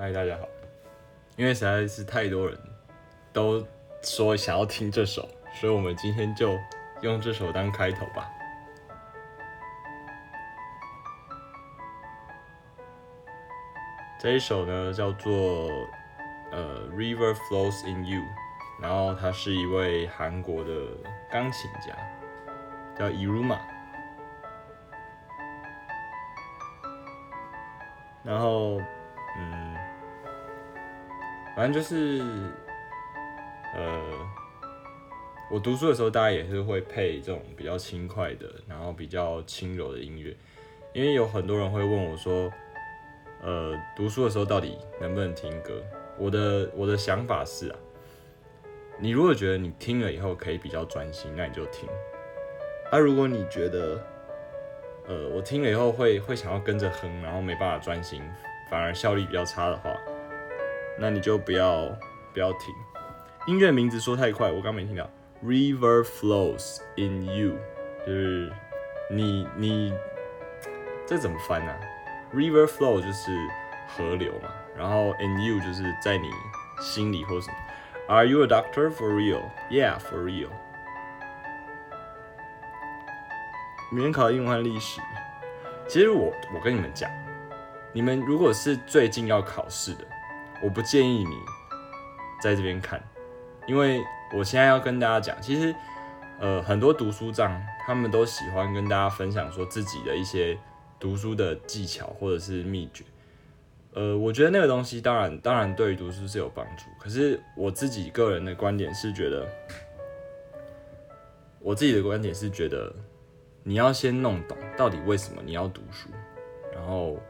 嗨，大家好。因为实在是太多人都说想要听这首，所以我们今天就用这首当开头吧。这一首呢叫做呃《River Flows in You》，然后他是一位韩国的钢琴家，叫 Iruma。然后，反正就是，呃，我读书的时候，大家也是会配这种比较轻快的，然后比较轻柔的音乐，因为有很多人会问我说，呃，读书的时候到底能不能听歌？我的我的想法是啊，你如果觉得你听了以后可以比较专心，那你就听；啊，如果你觉得呃，我听了以后会会想要跟着哼，然后没办法专心，反而效率比较差的话，那你就不要不要停。音乐名字说太快，我刚没听到。River flows in you，就是你你这怎么翻呢、River flow 就是河流嘛，然后 in you 就是在你心里或什么。Are you a doctor for real? Yeah, for real. 明天考英文和历史。其实我我跟你们讲，你们如果是最近要考试的，我不建议你在这边看，因为我现在要跟大家讲，其实呃很多读书账他们都喜欢跟大家分享说自己的一些读书的技巧或者是秘诀。呃，我觉得那个东西当然当然对于读书是有帮助，可是我自己个人的观点是觉得，我自己的观点是觉得。你要先弄懂到底为什么你要读书，然后，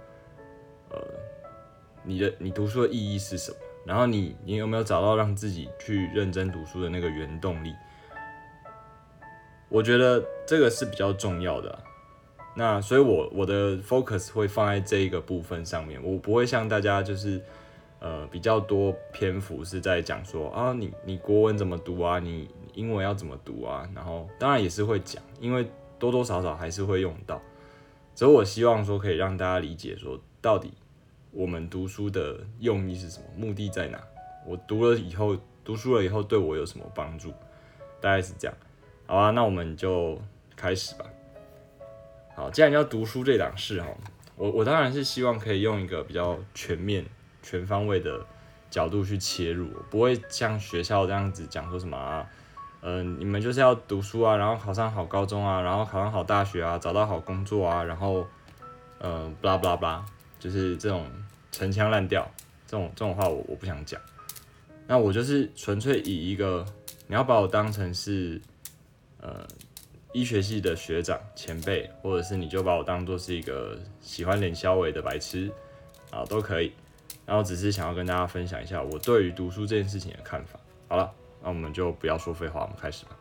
你的你读书的意义是什么？然后你你有没有找到让自己去认真读书的那个原动力？我觉得这个是比较重要的。那所以我我的 focus 会放在这一个部分上面，我不会像大家就是呃比较多篇幅是在讲说啊你你国文怎么读啊，你英文要怎么读啊，然后当然也是会讲，因为。多多少少还是会用到，只是我希望说可以让大家理解说，到底我们读书的用意是什么，目的在哪？我读了以后，读书了以后对我有什么帮助？大概是这样。好啊，那我们就开始吧。好，既然要读书这档事哈，我我当然是希望可以用一个比较全面、全方位的角度去切入，不会像学校这样子讲说什么啊。嗯、你们就是要读书啊，然后考上好高中啊，然后考上好大学啊，找到好工作啊，然后，呃，巴拉巴拉巴拉，就是这种陈腔滥调，这种这种话我我不想讲。那我就是纯粹以一个你要把我当成是呃医学系的学长前辈，或者是你就把我当做是一个喜欢脸消委的白痴啊都可以。然后只是想要跟大家分享一下我对于读书这件事情的看法。好了。那我们就不要说废话，我们开始吧。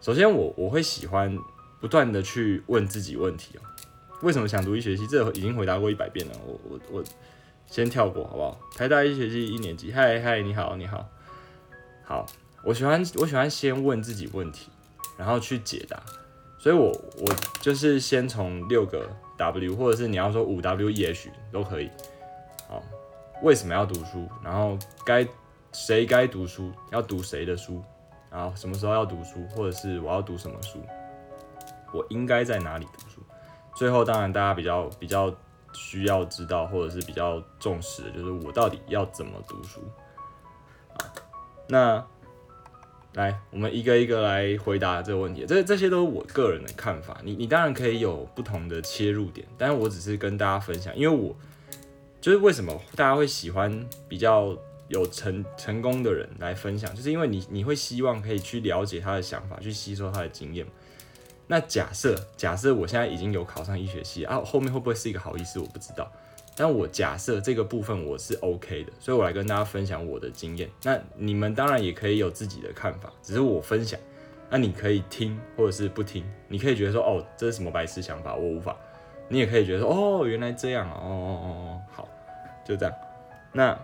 首先我，我我会喜欢不断的去问自己问题哦。为什么想读医学系？这已经回答过一百遍了。我我我先跳过好不好？台大医学系一年级，嗨嗨，你好你好。好，我喜欢我喜欢先问自己问题，然后去解答。所以我我就是先从六个 W，或者是你要说五 W E H 都可以。好，为什么要读书？然后该。谁该读书？要读谁的书？然后什么时候要读书？或者是我要读什么书？我应该在哪里读书？最后，当然大家比较比较需要知道，或者是比较重视的，就是我到底要怎么读书。那来，我们一个一个来回答这个问题。这这些都是我个人的看法。你你当然可以有不同的切入点，但是我只是跟大家分享，因为我就是为什么大家会喜欢比较。有成成功的人来分享，就是因为你你会希望可以去了解他的想法，去吸收他的经验。那假设假设我现在已经有考上医学系啊，后面会不会是一个好医师我不知道。但我假设这个部分我是 OK 的，所以我来跟大家分享我的经验。那你们当然也可以有自己的看法，只是我分享，那你可以听或者是不听。你可以觉得说哦这是什么白痴想法，我无法。你也可以觉得说哦原来这样哦哦哦哦好，就这样。那。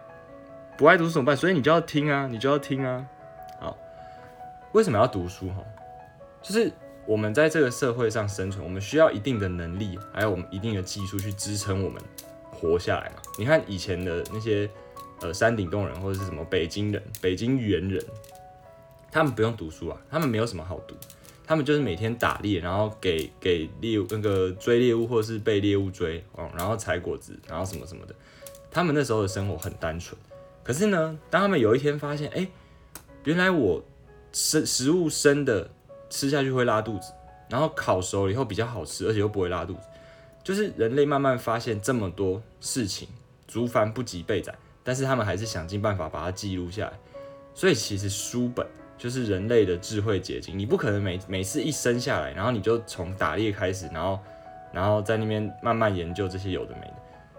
不爱读书怎么办？所以你就要听啊，你就要听啊。好，为什么要读书？哈，就是我们在这个社会上生存，我们需要一定的能力，还有我们一定的技术去支撑我们活下来嘛。你看以前的那些呃山顶洞人或者是什么北京人、北京猿人，他们不用读书啊，他们没有什么好读，他们就是每天打猎，然后给给猎物那个追猎物或是被猎物追，哦，然后采果子，然后什么什么的，他们那时候的生活很单纯。可是呢，当他们有一天发现，哎，原来我生食物生的吃下去会拉肚子，然后烤熟了以后比较好吃，而且又不会拉肚子。就是人类慢慢发现这么多事情，竹繁不及备载，但是他们还是想尽办法把它记录下来。所以其实书本就是人类的智慧结晶。你不可能每每次一生下来，然后你就从打猎开始，然后然后在那边慢慢研究这些有的没的。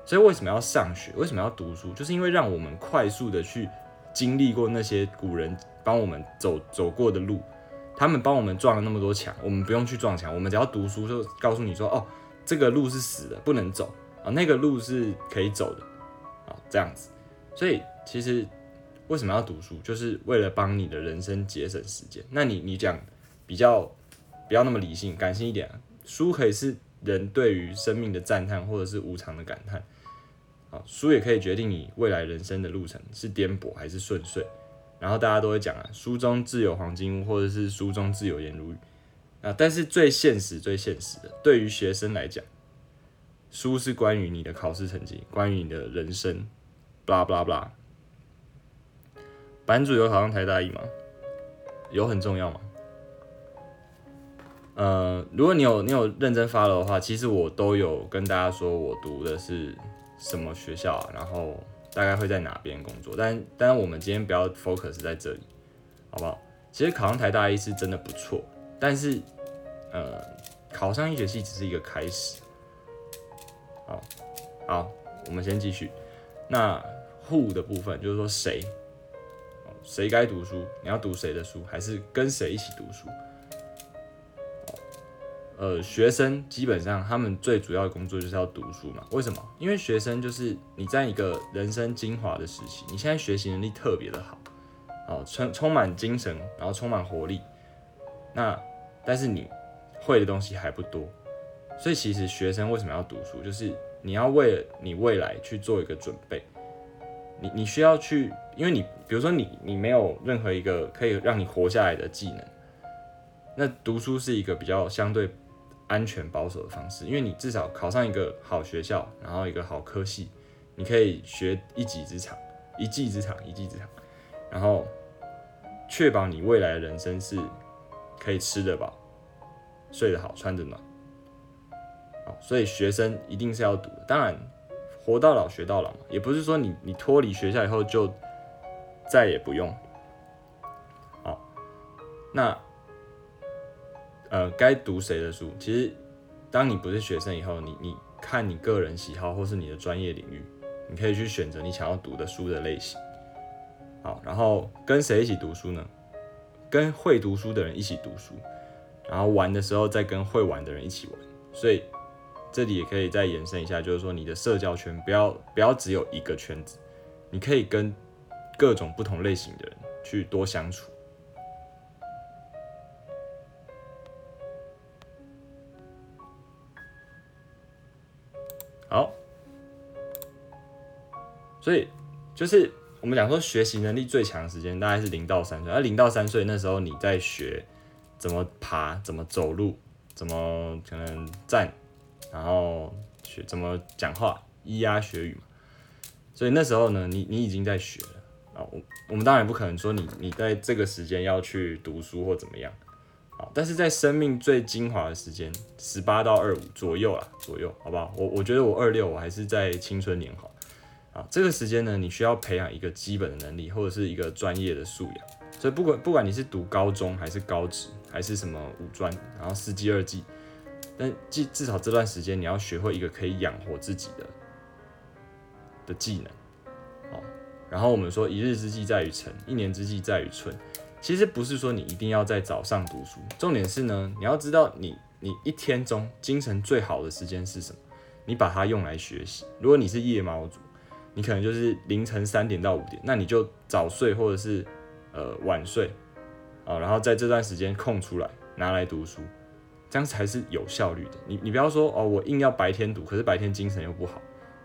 所以为什么要上学？为什么要读书？就是因为让我们快速的去经历过那些古人帮我们走走过的路，他们帮我们撞了那么多墙，我们不用去撞墙，我们只要读书就告诉你说，哦。这个路是死的，不能走啊。那个路是可以走的啊，这样子。所以其实为什么要读书，就是为了帮你的人生节省时间。那你你讲比较不要那么理性，感性一点，书可以是人对于生命的赞叹，或者是无常的感叹。啊，书也可以决定你未来人生的路程是颠簸还是顺遂。然后大家都会讲啊，书中自有黄金屋，或者是书中自有颜如玉。啊！但是最现实、最现实的，对于学生来讲，书是关于你的考试成绩，关于你的人生，巴拉巴拉巴拉。版主有考上台大一吗？有很重要吗？呃，如果你有你有认真发了的话，其实我都有跟大家说我读的是什么学校啊，然后大概会在哪边工作。但但我们今天不要 focus 在这里，好不好？其实考上台大一是真的不错。但是，呃，考上医学系只是一个开始。好，好，我们先继续。那 who 的部分就是说谁，谁该读书？你要读谁的书？还是跟谁一起读书？呃，学生基本上他们最主要的工作就是要读书嘛。为什么？因为学生就是你在一个人生精华的时期，你现在学习能力特别的好，哦，充充满精神，然后充满活力，那。但是你会的东西还不多，所以其实学生为什么要读书？就是你要为了你未来去做一个准备。你你需要去，因为你比如说你你没有任何一个可以让你活下来的技能，那读书是一个比较相对安全保守的方式，因为你至少考上一个好学校，然后一个好科系，你可以学一技之长，一技之长，一技之长，然后确保你未来的人生是。可以吃得饱，睡得好，穿得暖。好，所以学生一定是要读的。当然，活到老学到老嘛，也不是说你你脱离学校以后就再也不用。好，那呃，该读谁的书？其实，当你不是学生以后，你你看你个人喜好或是你的专业领域，你可以去选择你想要读的书的类型。好，然后跟谁一起读书呢？跟会读书的人一起读书，然后玩的时候再跟会玩的人一起玩，所以这里也可以再延伸一下，就是说你的社交圈不要不要只有一个圈子，你可以跟各种不同类型的人去多相处。好，所以就是。我们讲说学习能力最强的时间大概是零到三岁，而零到三岁那时候你在学怎么爬、怎么走路、怎么可能站，然后学怎么讲话，咿呀学语嘛。所以那时候呢，你你已经在学了啊。我我们当然不可能说你你在这个时间要去读书或怎么样，但是在生命最精华的时间，十八到二五左右啦，左右，好不好？我我觉得我二六我还是在青春年华。啊，这个时间呢，你需要培养一个基本的能力，或者是一个专业的素养。所以不管不管你是读高中还是高职，还是什么五专，然后四技二技，但至至少这段时间你要学会一个可以养活自己的的技能。好，然后我们说一日之计在于晨，一年之计在于春。其实不是说你一定要在早上读书，重点是呢，你要知道你你一天中精神最好的时间是什么，你把它用来学习。如果你是夜猫族。你可能就是凌晨三点到五点，那你就早睡或者是呃晚睡啊，然后在这段时间空出来拿来读书，这样才是有效率的。你你不要说哦，我硬要白天读，可是白天精神又不好，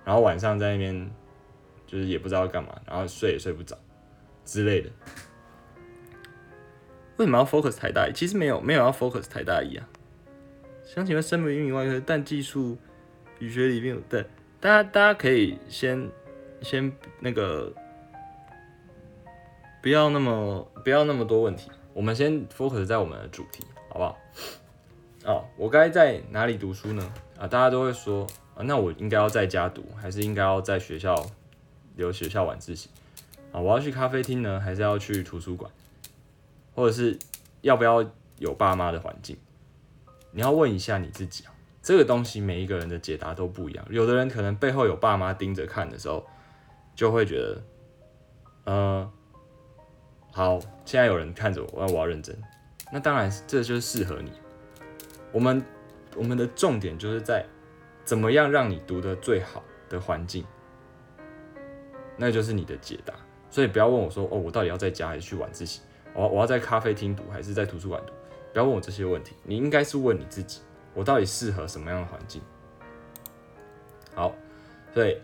然后晚上在那边就是也不知道干嘛，然后睡也睡不着之类的。为什么要 focus 台大一？其实没有没有要 focus 台大一啊。想请问生物运营外科，但技术语学里面有对，大家大家可以先先那个不要那么不要那么多问题，我们先 focus 在我们的主题，好不好？哦，我该在哪里读书呢？啊，大家都会说啊，那我应该要在家读，还是应该要在学校留学校晚自习？啊，我要去咖啡厅呢，还是要去图书馆？或者是要不要有爸妈的环境？你要问一下你自己啊。这个东西每一个人的解答都不一样。有的人可能背后有爸妈盯着看的时候，就会觉得，呃，好，现在有人看着我，那我要认真。那当然，这就是适合你。我们我们的重点就是在怎么样让你读的最好的环境，那就是你的解答。所以不要问我说，哦，我到底要在家还是去晚自习？我我要在咖啡厅读还是在图书馆读？不要问我这些问题，你应该是问你自己，我到底适合什么样的环境？好，所以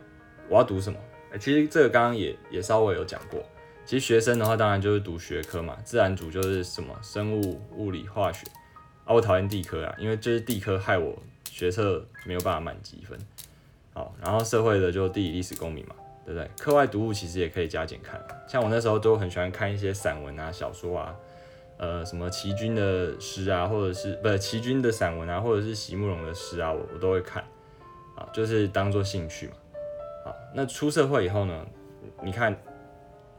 我要读什么？其实这个刚刚也也稍微有讲过。其实学生的话，当然就是读学科嘛，自然组就是什么生物、物理、化学。啊，我讨厌地科啊，因为就是地科害我学测没有办法满积分。好，然后社会的就地理、历史、公民嘛。对不对？课外读物其实也可以加减看，像我那时候都很喜欢看一些散文啊、小说啊，呃，什么齐军的诗啊，或者是不齐军的散文啊，或者是席慕容的诗啊，我我都会看，啊，就是当做兴趣嘛。好，那出社会以后呢？你看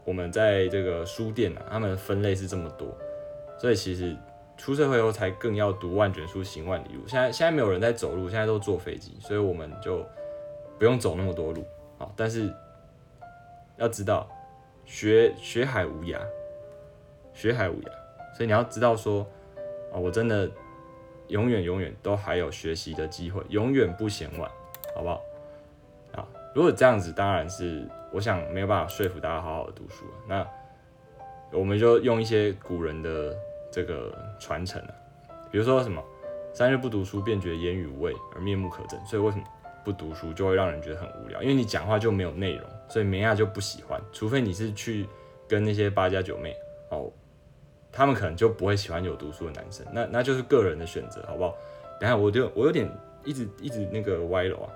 我们在这个书店啊，他们分类是这么多，所以其实出社会以后才更要读万卷书，行万里路。现在现在没有人在走路，现在都坐飞机，所以我们就不用走那么多路。好，但是。要知道，学学海无涯，学海无涯，所以你要知道说，啊，我真的永远永远都还有学习的机会，永远不嫌晚，好不好？啊，如果这样子，当然是我想没有办法说服大家好好的读书。那我们就用一些古人的这个传承啊，比如说什么三日不读书，便觉言语无味而面目可憎。所以为什么？不读书就会让人觉得很无聊，因为你讲话就没有内容，所以梅亚就不喜欢。除非你是去跟那些八加九妹哦，他们可能就不会喜欢有读书的男生。那那就是个人的选择，好不好？等下我就我有点一直一直那个歪了啊。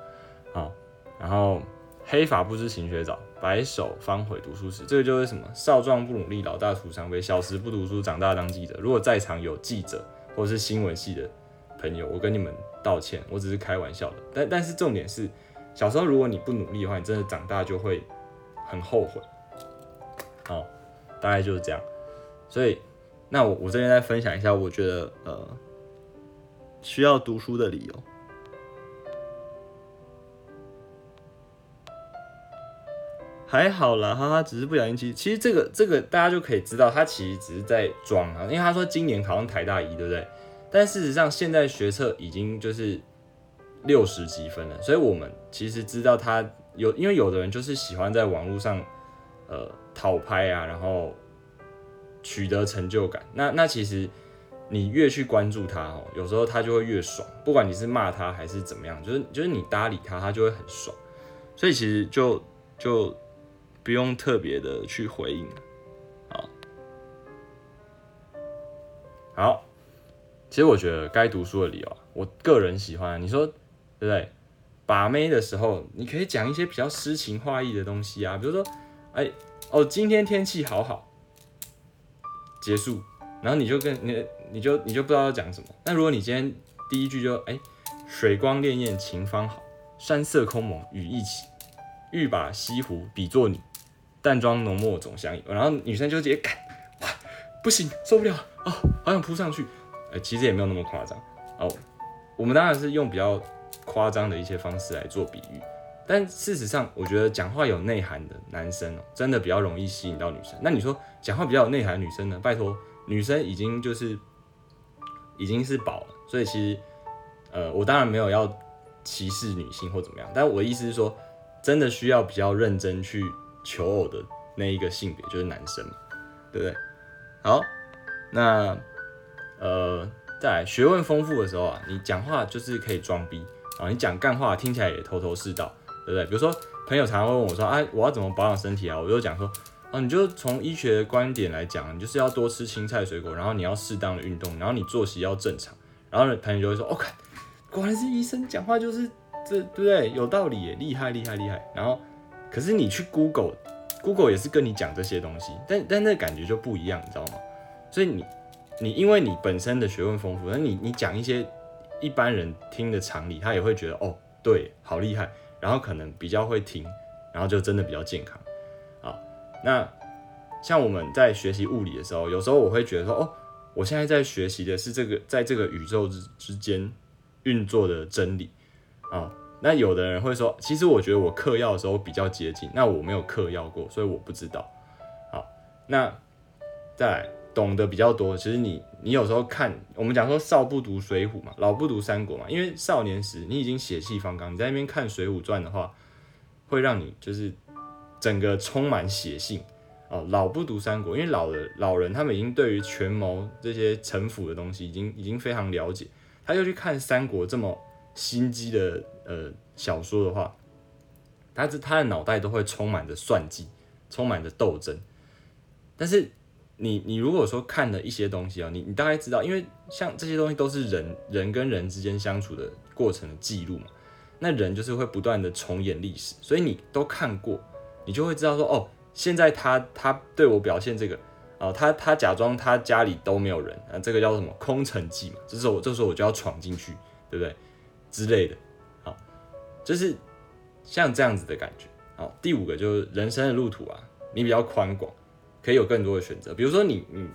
好，然后黑发不知勤学早，白首方悔读书时。这个就是什么？少壮不努力，老大徒伤悲。小时不读书，长大当记者。如果在场有记者或者是新闻系的朋友，我跟你们。道歉，我只是开玩笑的。但但是重点是，小时候如果你不努力的话，你真的长大就会很后悔。好，大概就是这样。所以，那我我这边再分享一下，我觉得呃需要读书的理由。还好啦，哈哈，只是不小心。其实其实这个这个大家就可以知道，他其实只是在装啊，因为他说今年考上台大一，对不对？但事实上，现在学测已经就是六十几分了，所以我们其实知道他有，因为有的人就是喜欢在网络上呃讨拍啊，然后取得成就感。那那其实你越去关注他哦，有时候他就会越爽。不管你是骂他还是怎么样，就是就是你搭理他，他就会很爽。所以其实就就不用特别的去回应好，好。其实我觉得该读书的理由，我个人喜欢。你说对不对？把妹的时候，你可以讲一些比较诗情画意的东西啊，比如说，哎哦，今天天气好好，结束，然后你就跟你你就你就不知道要讲什么。那如果你今天第一句就哎，水光潋滟晴方好，山色空蒙雨亦奇，欲把西湖比作你，淡妆浓墨总相宜。然后女生就直接干，哇，不行，受不了啊，好想扑上去。呃，其实也没有那么夸张哦。我们当然是用比较夸张的一些方式来做比喻，但事实上，我觉得讲话有内涵的男生哦，真的比较容易吸引到女生。那你说讲话比较有内涵的女生呢？拜托，女生已经就是已经是宝了，所以其实呃，我当然没有要歧视女性或怎么样，但我的意思是说，真的需要比较认真去求偶的那一个性别就是男生嘛，对不对？好，那。呃，在学问丰富的时候啊，你讲话就是可以装逼啊，你讲干话听起来也头头是道，对不对？比如说朋友常常会问我说，哎，我要怎么保养身体啊？我就讲说，啊，你就从医学的观点来讲，你就是要多吃青菜水果，然后你要适当的运动，然后你作息要正常。然后朋友就会说，哦，看，果然是医生讲话就是这，对不对？有道理耶，厉害厉害厉害。然后，可是你去 Google，Google 也是跟你讲这些东西，但但那感觉就不一样，你知道吗？所以你你因为你本身的学问丰富，那你你讲一些一般人听的常理，他也会觉得，哦，对，好厉害。然后可能比较会听，然后就真的比较健康。啊，那像我们在学习物理的时候，有时候我会觉得说，哦。我现在在学习的是这个，在这个宇宙之之间运作的真理啊。那有的人会说，其实我觉得我嗑药的时候比较接近。那我没有嗑药过，所以我不知道。好，那再懂得比较多。其实你你有时候看，我们讲说少不读水浒嘛，老不读三国嘛。因为少年时你已经血气方刚，你在那边看水浒传的话，会让你就是整个充满血性。哦，老不读三国，因为老的老人他们已经对于权谋这些城府的东西已经已经非常了解，他就去看三国这么心机的呃小说的话，他是他的脑袋都会充满着算计，充满着斗争。但是你你如果说看了一些东西啊，你你大概知道，因为像这些东西都是人人跟人之间相处的过程的记录嘛，那人就是会不断的重演历史，所以你都看过，你就会知道说哦。现在他他对我表现这个啊，他他假装他家里都没有人啊，这个叫什么空城计嘛？这时候我这时候我就要闯进去，对不对？之类的，好，就是像这样子的感觉。好，第五个就是人生的路途啊，你比较宽广，可以有更多的选择。比如说你你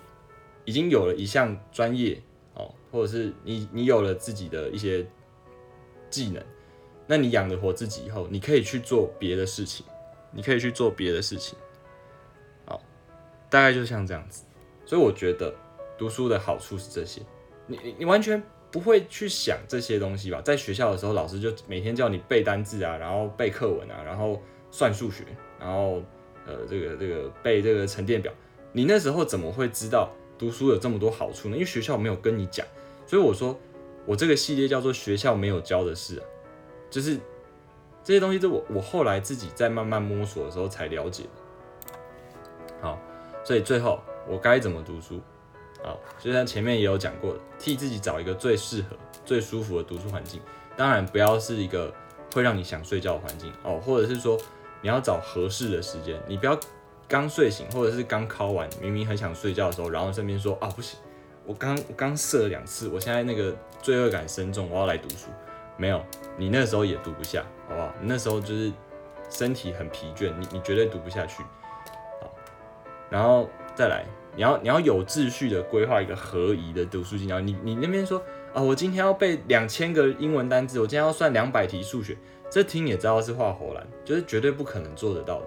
已经有了一项专业哦，或者是你你有了自己的一些技能，那你养得活自己以后，你可以去做别的事情，你可以去做别的事情。好大概就像这样子，所以我觉得读书的好处是这些。你你你完全不会去想这些东西吧？在学校的时候，老师就每天叫你背单字啊，然后背课文啊，然后算数学，然后呃这个这个背这个沉淀表。你那时候怎么会知道读书有这么多好处呢？因为学校没有跟你讲。所以我说我这个系列叫做学校没有教的事啊，就是这些东西，是我我后来自己在慢慢摸索的时候才了解的。好。所以最后我该怎么读书？好，就像前面也有讲过的，替自己找一个最适合、最舒服的读书环境。当然不要是一个会让你想睡觉的环境哦，或者是说你要找合适的时间，你不要刚睡醒或者是刚考完，明明很想睡觉的时候，然后身边说啊不行，我刚我刚射了两次，我现在那个罪恶感深重，我要来读书。没有，你那时候也读不下，好不好？你那时候就是身体很疲倦，你你绝对读不下去。好然后再来，你要你要有秩序的规划一个合宜的读书计划。你你那边说啊，我今天要背两千个英文单词，我今天要算两百题数学，这听也知道是画火蓝，就是绝对不可能做得到的。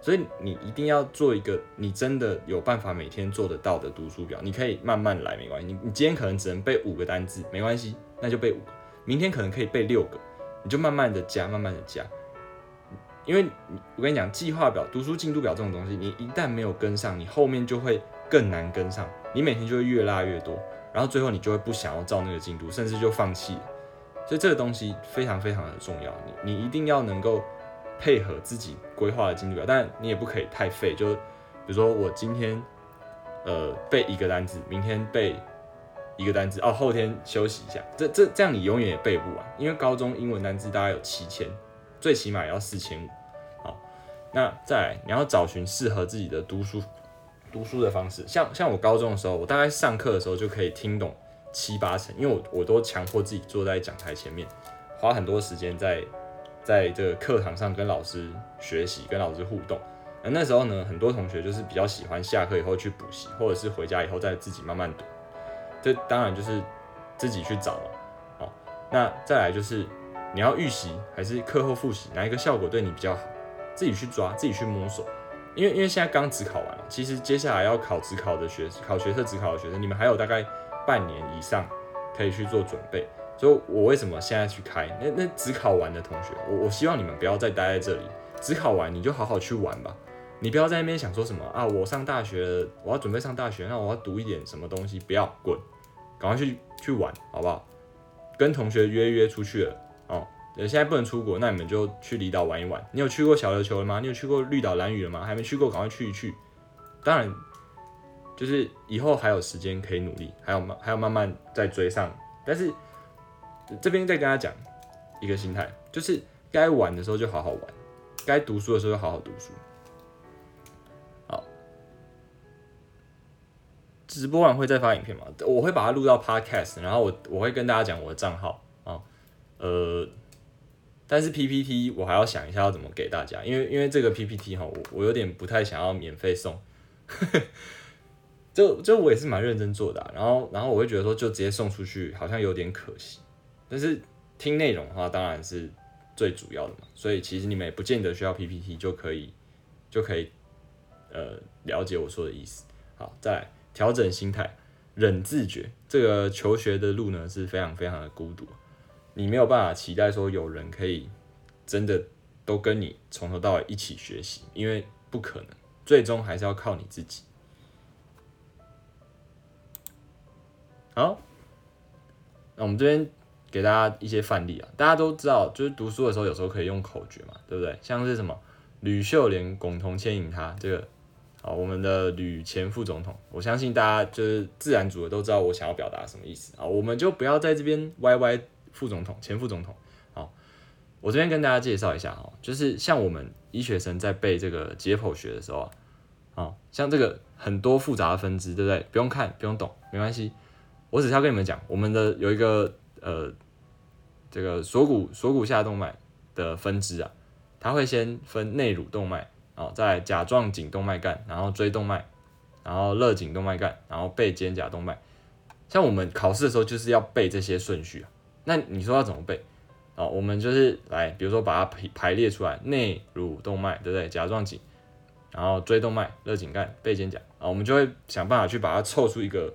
所以你一定要做一个你真的有办法每天做得到的读书表。你可以慢慢来，没关系。你你今天可能只能背五个单词，没关系，那就背五个。明天可能可以背六个，你就慢慢的加，慢慢的加。因为我跟你讲，计划表、读书进度表这种东西，你一旦没有跟上，你后面就会更难跟上，你每天就会越拉越多，然后最后你就会不想要照那个进度，甚至就放弃。所以这个东西非常非常的重要，你你一定要能够配合自己规划的进度表，但你也不可以太废。就比如说我今天呃背一个单词，明天背一个单词，哦后天休息一下，这这这样你永远也背不完，因为高中英文单词大概有七千，最起码也要四千五。好那再来，你要找寻适合自己的读书读书的方式。像像我高中的时候，我大概上课的时候就可以听懂七八成，因为我我都强迫自己坐在讲台前面，花很多时间在在这个课堂上跟老师学习，跟老师互动。那那时候呢，很多同学就是比较喜欢下课以后去补习，或者是回家以后再自己慢慢读。这当然就是自己去找了。好，那再来就是你要预习还是课后复习，哪一个效果对你比较好？自己去抓，自己去摸索，因为因为现在刚只考完了，其实接下来要考职考的学考学测职考的学生，你们还有大概半年以上可以去做准备。所以，我为什么现在去开？那那只考完的同学，我我希望你们不要再待在这里，只考完你就好好去玩吧。你不要在那边想说什么啊，我上大学，我要准备上大学，那我要读一点什么东西，不要滚，赶快去去玩，好不好？跟同学约约出去了哦，现在不能出国，那你们就去离岛玩一玩。你有去过小琉球了吗？你有去过绿岛、蓝屿了吗？还没去过，赶快去一去。当然，就是以后还有时间可以努力，还有慢，还要慢慢再追上。但是这边再跟他讲一个心态，就是该玩的时候就好好玩，该读书的时候就好好读书。好，直播完会再发影片吗？我会把它录到 Podcast，然后我我会跟大家讲我的账号啊，呃。但是 PPT 我还要想一下要怎么给大家，因为因为这个 PPT 哈，我我有点不太想要免费送，就就我也是蛮认真做的，然后然后我会觉得说就直接送出去好像有点可惜，但是听内容的话当然是最主要的嘛，所以其实你们也不见得需要 PPT 就可以就可以呃了解我说的意思。好，再来调整心态，忍自觉，这个求学的路呢是非常非常的孤独。你没有办法期待说有人可以真的都跟你从头到尾一起学习，因为不可能，最终还是要靠你自己。好，那我们这边给大家一些范例啊，大家都知道，就是读书的时候有时候可以用口诀嘛，对不对？像是什么吕秀莲共同牵引他这个，好，我们的吕前副总统，我相信大家就是自然组的都知道我想要表达什么意思啊，我们就不要在这边歪歪。副总统、前副总统，好，我这边跟大家介绍一下哈，就是像我们医学生在背这个解剖学的时候啊，好，像这个很多复杂的分支，对不对？不用看，不用懂，没关系，我只是要跟你们讲，我们的有一个呃，这个锁骨锁骨下动脉的分支啊，它会先分内乳动脉，哦，在甲状颈动脉干，然后椎动脉，然后肋颈动脉干，然后背肩胛动脉，像我们考试的时候就是要背这些顺序啊。那你说要怎么背？啊，我们就是来，比如说把它排排列出来，内乳动脉，对不对？甲状颈，然后椎动脉、肋颈干、背肩胛，啊，我们就会想办法去把它凑出一个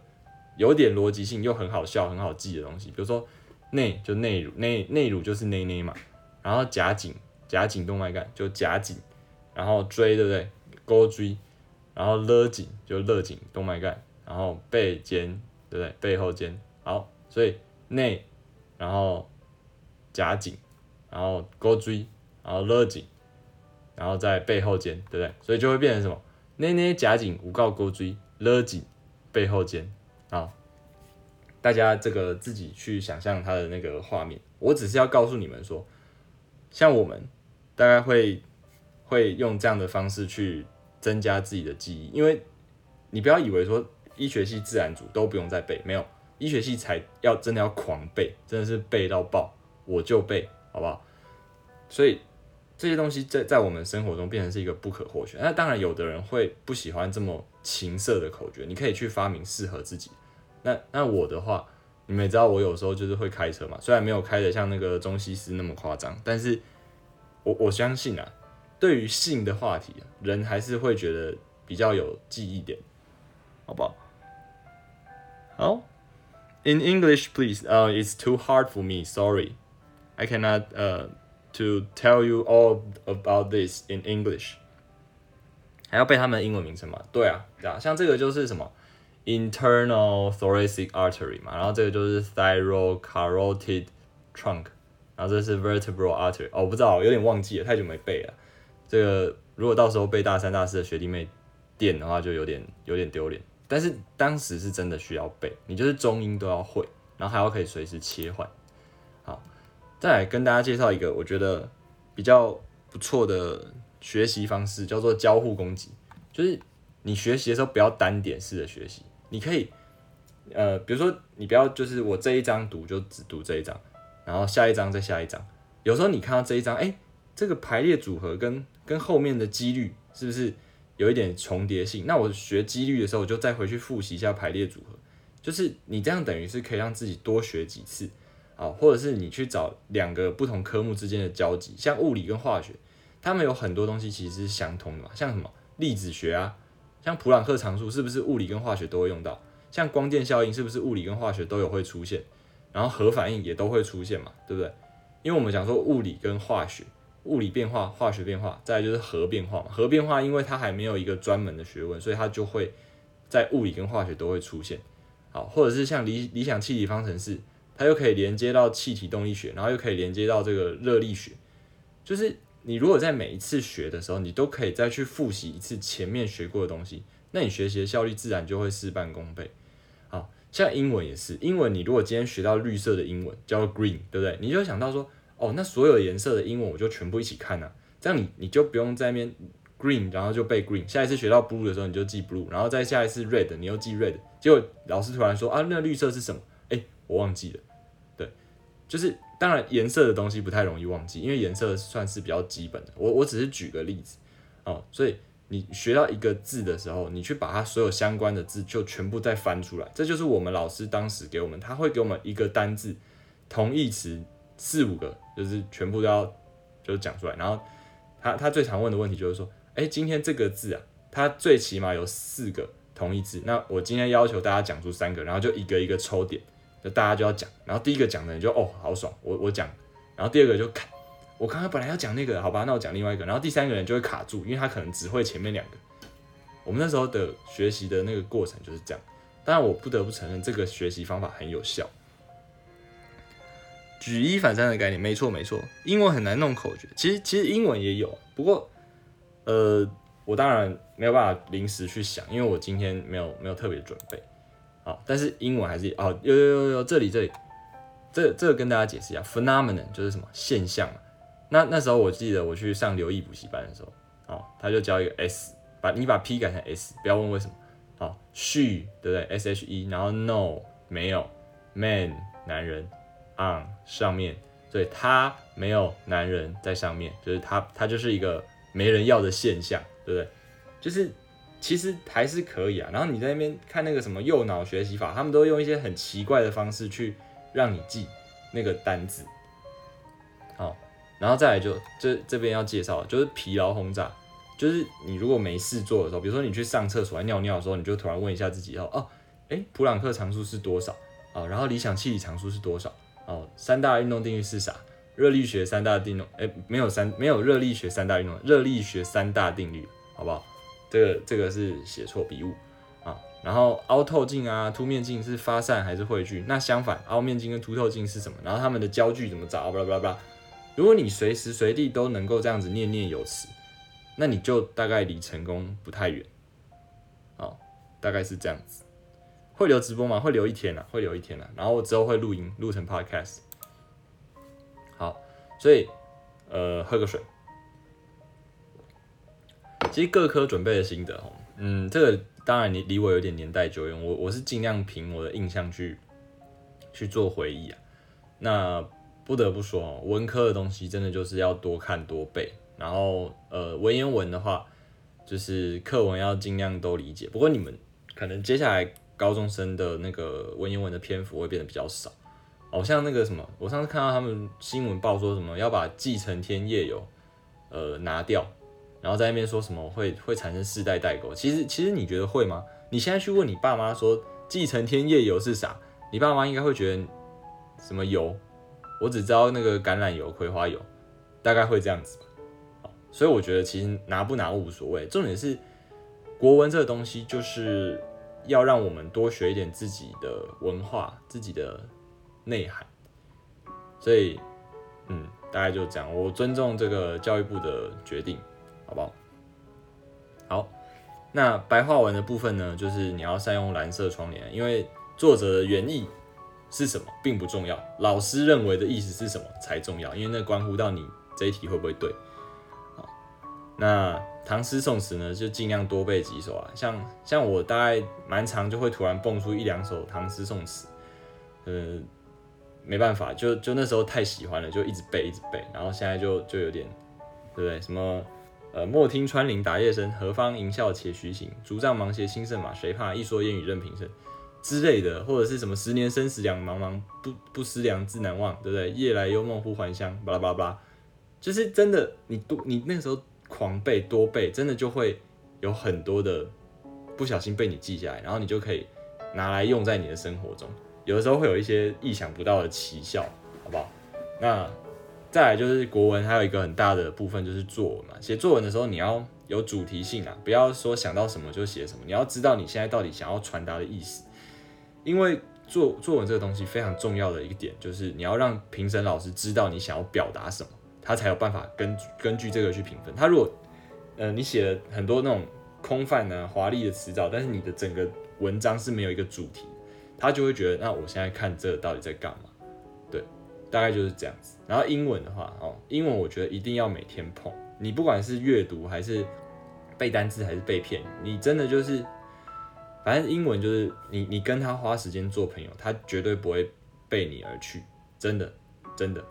有点逻辑性又很好笑、很好记的东西。比如说内就内乳，内内乳就是内内嘛，然后夹颈夹颈动脉干就夹颈，然后椎对不对？勾椎，然后勒颈就勒颈动脉干，然后背肩对不对？背后肩，好，所以内。然后夹颈，然后勾椎，然后勒颈，然后在背后肩，对不对？所以就会变成什么？内内夹颈，无告勾椎，勒颈，背后肩。啊，大家这个自己去想象它的那个画面。我只是要告诉你们说，像我们大概会会用这样的方式去增加自己的记忆，因为你不要以为说医学系自然组都不用再背，没有。医学系才要真的要狂背，真的是背到爆，我就背，好不好？所以这些东西在在我们生活中变成是一个不可或缺。那当然，有的人会不喜欢这么情色的口诀，你可以去发明适合自己。那那我的话，你们也知道，我有时候就是会开车嘛，虽然没有开的像那个中西斯那么夸张，但是我我相信啊，对于性的话题，人还是会觉得比较有记忆点，好不好？好。In English, please. Uh, it's too hard for me. Sorry, I cannot uh to tell you all about this in English. 还要背他们的英文名称吗？对啊，对啊，像这个就是什么 internal thoracic artery 嘛，然后这个就是 thyrocarotid trunk，然后这是 vertebral artery。哦，我不知道，有点忘记了，太久没背了。这个如果到时候被大三、大四的学弟妹电的话，就有点有点丢脸。但是当时是真的需要背，你就是中英都要会，然后还要可以随时切换。好，再来跟大家介绍一个我觉得比较不错的学习方式，叫做交互攻击。就是你学习的时候不要单点式的学习，你可以，呃，比如说你不要就是我这一章读就只读这一章，然后下一章再下一章。有时候你看到这一章，哎，这个排列组合跟跟后面的几率是不是？有一点重叠性，那我学几率的时候，我就再回去复习一下排列组合。就是你这样等于是可以让自己多学几次啊，或者是你去找两个不同科目之间的交集，像物理跟化学，他们有很多东西其实是相通的嘛。像什么粒子学啊，像普朗克常数是不是物理跟化学都会用到？像光电效应是不是物理跟化学都有会出现？然后核反应也都会出现嘛，对不对？因为我们讲说物理跟化学。物理变化、化学变化，再就是核变化嘛。核变化因为它还没有一个专门的学问，所以它就会在物理跟化学都会出现。好，或者是像理理想气体方程式，它又可以连接到气体动力学，然后又可以连接到这个热力学。就是你如果在每一次学的时候，你都可以再去复习一次前面学过的东西，那你学习的效率自然就会事半功倍。好，像英文也是，英文你如果今天学到绿色的英文叫 green，对不对？你就想到说，哦，那所有颜色的英文我就全部一起看啊，这样你你就不用在那边。Green，然后就背 Green，下一次学到 Blue 的时候你就记 Blue，然后再下一次 Red，你又记 Red，结果老师突然说啊，那绿色是什么？哎，我忘记了。就是当然颜色的东西不太容易忘记，因为颜色算是比较基本的。我我只是举个例子哦，所以你学到一个字的时候，你去把它所有相关的字就全部再翻出来，这就是我们老师当时给我们，他会给我们一个单字同义词四五个，就是全部都要就讲出来，然后他他最常问的问题就是说。哎，今天这个字啊，它最起码有四个同义字。那我今天要求大家讲出三个，然后就一个一个抽点，就大家就要讲。然后第一个讲的人就哦，好爽，我我讲。然后第二个就看，我刚刚本来要讲那个，好吧，那我讲另外一个。然后第三个人就会卡住，因为他可能只会前面两个。我们那时候的学习的那个过程就是这样。当然，我不得不承认这个学习方法很有效。举一反三的概念，没错没错。英文很难弄口诀，其实其实英文也有，不过。呃，我当然没有办法临时去想，因为我今天没有没有特别准备，好，但是英文还是哦，有有有有，这里这里，这这个跟大家解释一下，phenomenon 就是什么现象嘛那那时候我记得我去上留意补习班的时候，哦，他就教一个 s，把你把 p 改成 s，不要问为什么，好，she 对不对？s h e，然后 no 没有，man 男人，on 上面，所以他没有男人在上面，就是他他就是一个。没人要的现象，对不对？就是其实还是可以啊。然后你在那边看那个什么右脑学习法，他们都用一些很奇怪的方式去让你记那个单子。好，然后再来就这这边要介绍，就是疲劳轰炸，就是你如果没事做的时候，比如说你去上厕所、尿尿的时候，你就突然问一下自己哦哦，哎，普朗克常数是多少？哦，然后理想气体常数是多少？哦，三大运动定律是啥？热力学三大定律，哎，没有三，没有热力学三大运动，热力学三大定律，好不好？这个这个是写错笔误啊。然后凹透镜啊，凸面镜是发散还是汇聚？那相反，凹面镜跟凸透镜是什么？然后它们的焦距怎么找？巴拉巴拉巴拉。如果你随时随地都能够这样子念念有词，那你就大概离成功不太远。好，大概是这样子。会留直播吗？会留一天啊，会留一天啊。然后我之后会录音，录成 podcast。好所以，呃，喝个水。其实各科准备的心得，哦，嗯，这个当然你离我有点年代久远，我我是尽量凭我的印象去去做回忆啊。那不得不说，文科的东西真的就是要多看多背，然后呃，文言文的话，就是课文要尽量都理解。不过你们可能接下来高中生的那个文言文的篇幅会变得比较少。好像那个什么，我上次看到他们新闻报说什么要把继承天业有呃拿掉，然后在那边说什么会会产生世代代沟。其实其实你觉得会吗？你现在去问你爸妈说继承天业油是啥，你爸妈应该会觉得什么油？我只知道那个橄榄油、葵花油，大概会这样子吧。所以我觉得其实拿不拿无所谓，重点是国文这个东西就是要让我们多学一点自己的文化，自己的。内涵，所以，嗯，大概就这样。我尊重这个教育部的决定，好不好？好，那白话文的部分呢，就是你要善用蓝色窗帘，因为作者的原意是什么并不重要，老师认为的意思是什么才重要，因为那关乎到你这一题会不会对。好，那唐诗宋词呢，就尽量多背几首啊，像像我大概蛮长就会突然蹦出一两首唐诗宋词，呃。没办法，就就那时候太喜欢了，就一直背一直背，然后现在就就有点，对不对？什么呃，莫听穿林打叶声，何方吟啸且徐行？竹杖芒鞋轻胜马，谁怕？一蓑烟雨任平生之类的，或者是什么十年生死两茫茫，不不思量，自难忘，对不对？夜来幽梦忽还乡，巴拉巴拉巴，就是真的，你多你那时候狂背多背，真的就会有很多的不小心被你记下来，然后你就可以拿来用在你的生活中。有的时候会有一些意想不到的奇效，好不好？那再来就是国文，还有一个很大的部分就是作文嘛。写作文的时候，你要有主题性啊，不要说想到什么就写什么，你要知道你现在到底想要传达的意思。因为作作文这个东西非常重要的一个点，就是你要让评审老师知道你想要表达什么，他才有办法根根据这个去评分。他如果呃你写了很多那种空泛呢华丽的词藻，但是你的整个文章是没有一个主题，他就会觉得那我现在看这到底在干嘛？大概就是这样子。然后英文的话，哦，英文我觉得一定要每天碰，你不管是阅读还是背单词还是背片，你真的就是。反正英文就是你，你跟他花时间做朋友，他绝对不会背你而去，真的，真的，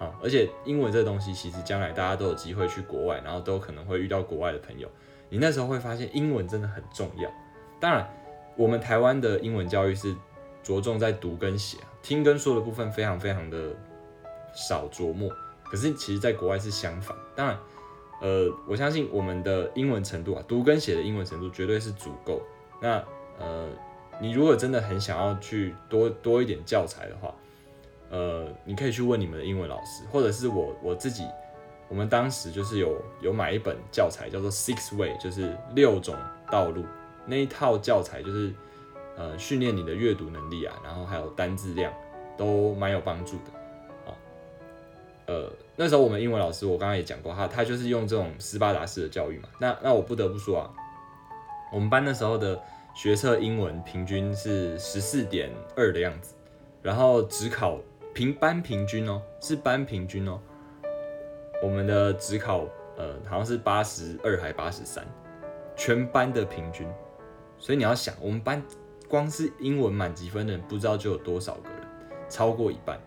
啊！而且英文这东西，其实将来大家都有机会去国外，然后都可能会遇到国外的朋友，你那时候会发现英文真的很重要。当然，我们台湾的英文教育是着重在读跟写，听跟说的部分非常非常的少琢磨。可是其实在国外是相反。当然，呃，我相信我们的英文程度啊，读跟写的英文程度绝对是足够。那呃，你如果真的很想要去多多一点教材的话，呃，你可以去问你们的英文老师，或者是我我自己，我们当时就是有有买一本教材，叫做 Six Way，就是六种道路那一套教材，就是呃训练你的阅读能力啊，然后还有单字量都蛮有帮助的啊。呃，那时候我们英文老师我刚刚也讲过，他他就是用这种斯巴达式的教育嘛。那那我不得不说啊。我们班那时候的学测英文平均是十四点二的样子，然后只考平班平均哦，是班平均哦。我们的只考呃好像是八十二还八十三，全班的平均。所以你要想，我们班光是英文满级分的人不知道就有多少个人，超过一半，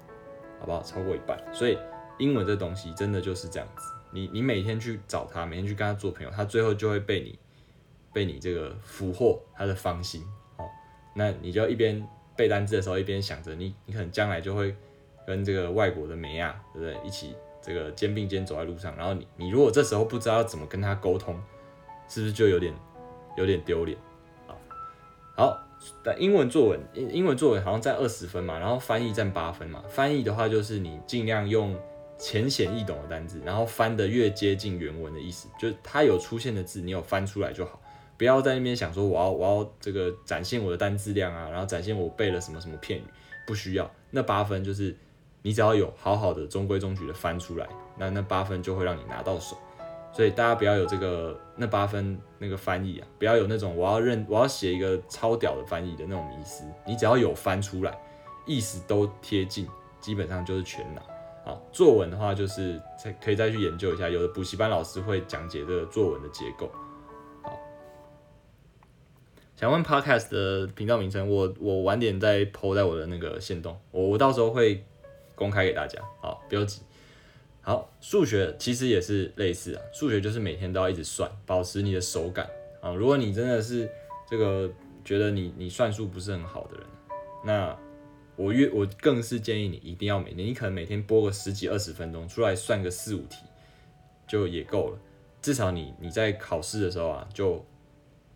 好不好？超过一半。所以英文这东西真的就是这样子，你你每天去找他，每天去跟他做朋友，他最后就会被你。被你这个俘获他的芳心，哦，那你就一边背单词的时候，一边想着你，你可能将来就会跟这个外国的美亚，对不对？一起这个肩并肩走在路上，然后你，你如果这时候不知道要怎么跟他沟通，是不是就有点有点丢脸？好，好，但英文作文，英英文作文好像占二十分嘛，然后翻译占八分嘛。翻译的话就是你尽量用浅显易懂的单字，然后翻的越接近原文的意思，就是它有出现的字，你有翻出来就好。不要在那边想说我要我要这个展现我的单字量啊，然后展现我背了什么什么片语，不需要。那八分就是你只要有好好的中规中矩的翻出来，那那八分就会让你拿到手。所以大家不要有这个那八分那个翻译啊，不要有那种我要认我要写一个超屌的翻译的那种迷思。你只要有翻出来，意思都贴近，基本上就是全拿。好，作文的话就是再可以再去研究一下，有的补习班老师会讲解这个作文的结构。好想问 Podcast 的频道名称，我我晚点再 PO 在我的那个线动，我我到时候会公开给大家，好，不要急。好，数学其实也是类似啊，数学就是每天都要一直算，保持你的手感啊。如果你真的是这个觉得你你算术不是很好的人，那我越我更是建议你一定要每天，你可能每天播个十几二十分钟出来算个四五题就也够了，至少你你在考试的时候啊就。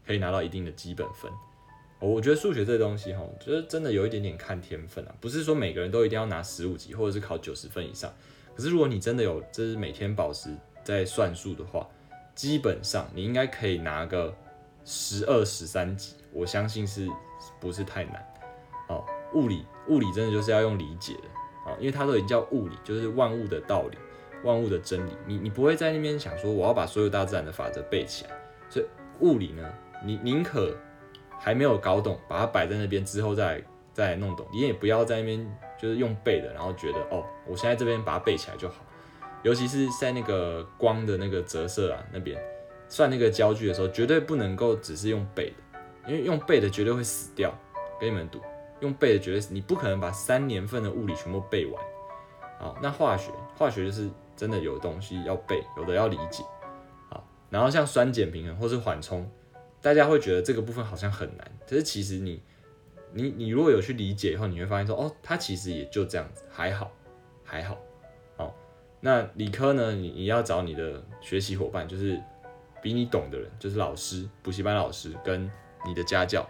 可以拿到一定的基本分，我觉得数学这东西哈，就是真的有一点点看天分啊，不是说每个人都一定要拿十五级或者是考九十分以上。可是如果你真的有，这是每天保持在算数的话，基本上你应该可以拿个十二十三级，我相信是不是太难？哦，物理物理真的就是要用理解的啊，因为它都已经叫物理，就是万物的道理、万物的真理。你你不会在那边想说我要把所有大自然的法则背起来，所以物理呢？你宁可还没有搞懂，把它摆在那边之后再再弄懂。你也不要在那边就是用背的，然后觉得哦，我现在这边把它背起来就好。尤其是在那个光的那个折射啊那边算那个焦距的时候，绝对不能够只是用背的，因为用背的绝对会死掉。跟你们赌，用背的绝对是你不可能把三年份的物理全部背完。好，那化学化学就是真的有东西要背，有的要理解。好，然后像酸碱平衡或是缓冲。大家会觉得这个部分好像很难，可是其实你，你你如果有去理解以后，你会发现说，哦，它其实也就这样子，还好，还好，哦，那理科呢，你你要找你的学习伙伴，就是比你懂的人，就是老师、补习班老师跟你的家教。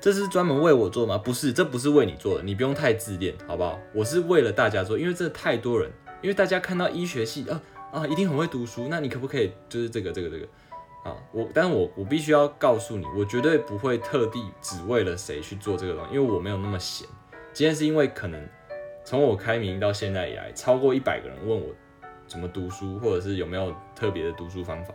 这是专门为我做吗？不是，这不是为你做的，你不用太自恋，好不好？我是为了大家做，因为这太多人，因为大家看到医学系啊。啊，一定很会读书。那你可不可以就是这个这个这个？啊，我，但我我必须要告诉你，我绝对不会特地只为了谁去做这个东西，因为我没有那么闲。今天是因为可能从我开明到现在以来，超过一百个人问我怎么读书，或者是有没有特别的读书方法，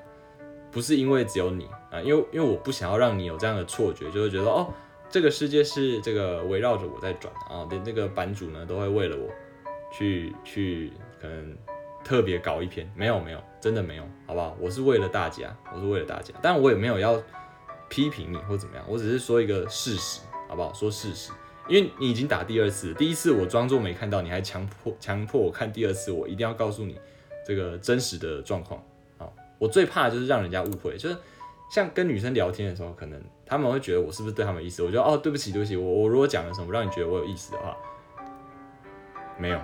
不是因为只有你啊，因为因为我不想要让你有这样的错觉，就是觉得哦，这个世界是这个围绕着我在转啊，连这个版主呢都会为了我去去可能。特别搞一篇，没有没有，真的没有，好不好？我是为了大家，我是为了大家，但我也没有要批评你或怎么样，我只是说一个事实，好不好？说事实，因为你已经打第二次，第一次我装作没看到，你还强迫强迫我看第二次，我一定要告诉你这个真实的状况啊！我最怕就是让人家误会，就是像跟女生聊天的时候，可能他们会觉得我是不是对他们有意思？我觉得哦，对不起对不起，我我如果讲了什么让你觉得我有意思的话，没有。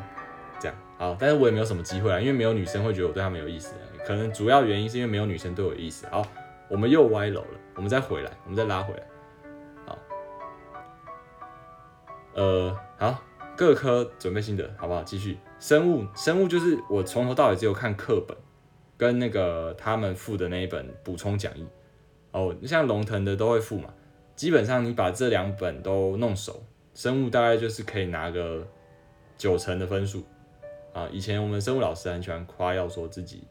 这样好，但是我也没有什么机会啊，因为没有女生会觉得我对他们有意思，可能主要原因是因为没有女生对我有意思。好，我们又歪楼了，我们再回来，我们再拉回来。好，呃，好，各科准备心得，好不好？继续，生物，生物就是我从头到尾只有看课本跟那个他们附的那一本补充讲义。哦，像龙腾的都会附嘛，基本上你把这两本都弄熟，生物大概就是可以拿个九成的分数。啊，以前我们生物老师很喜欢夸耀说自己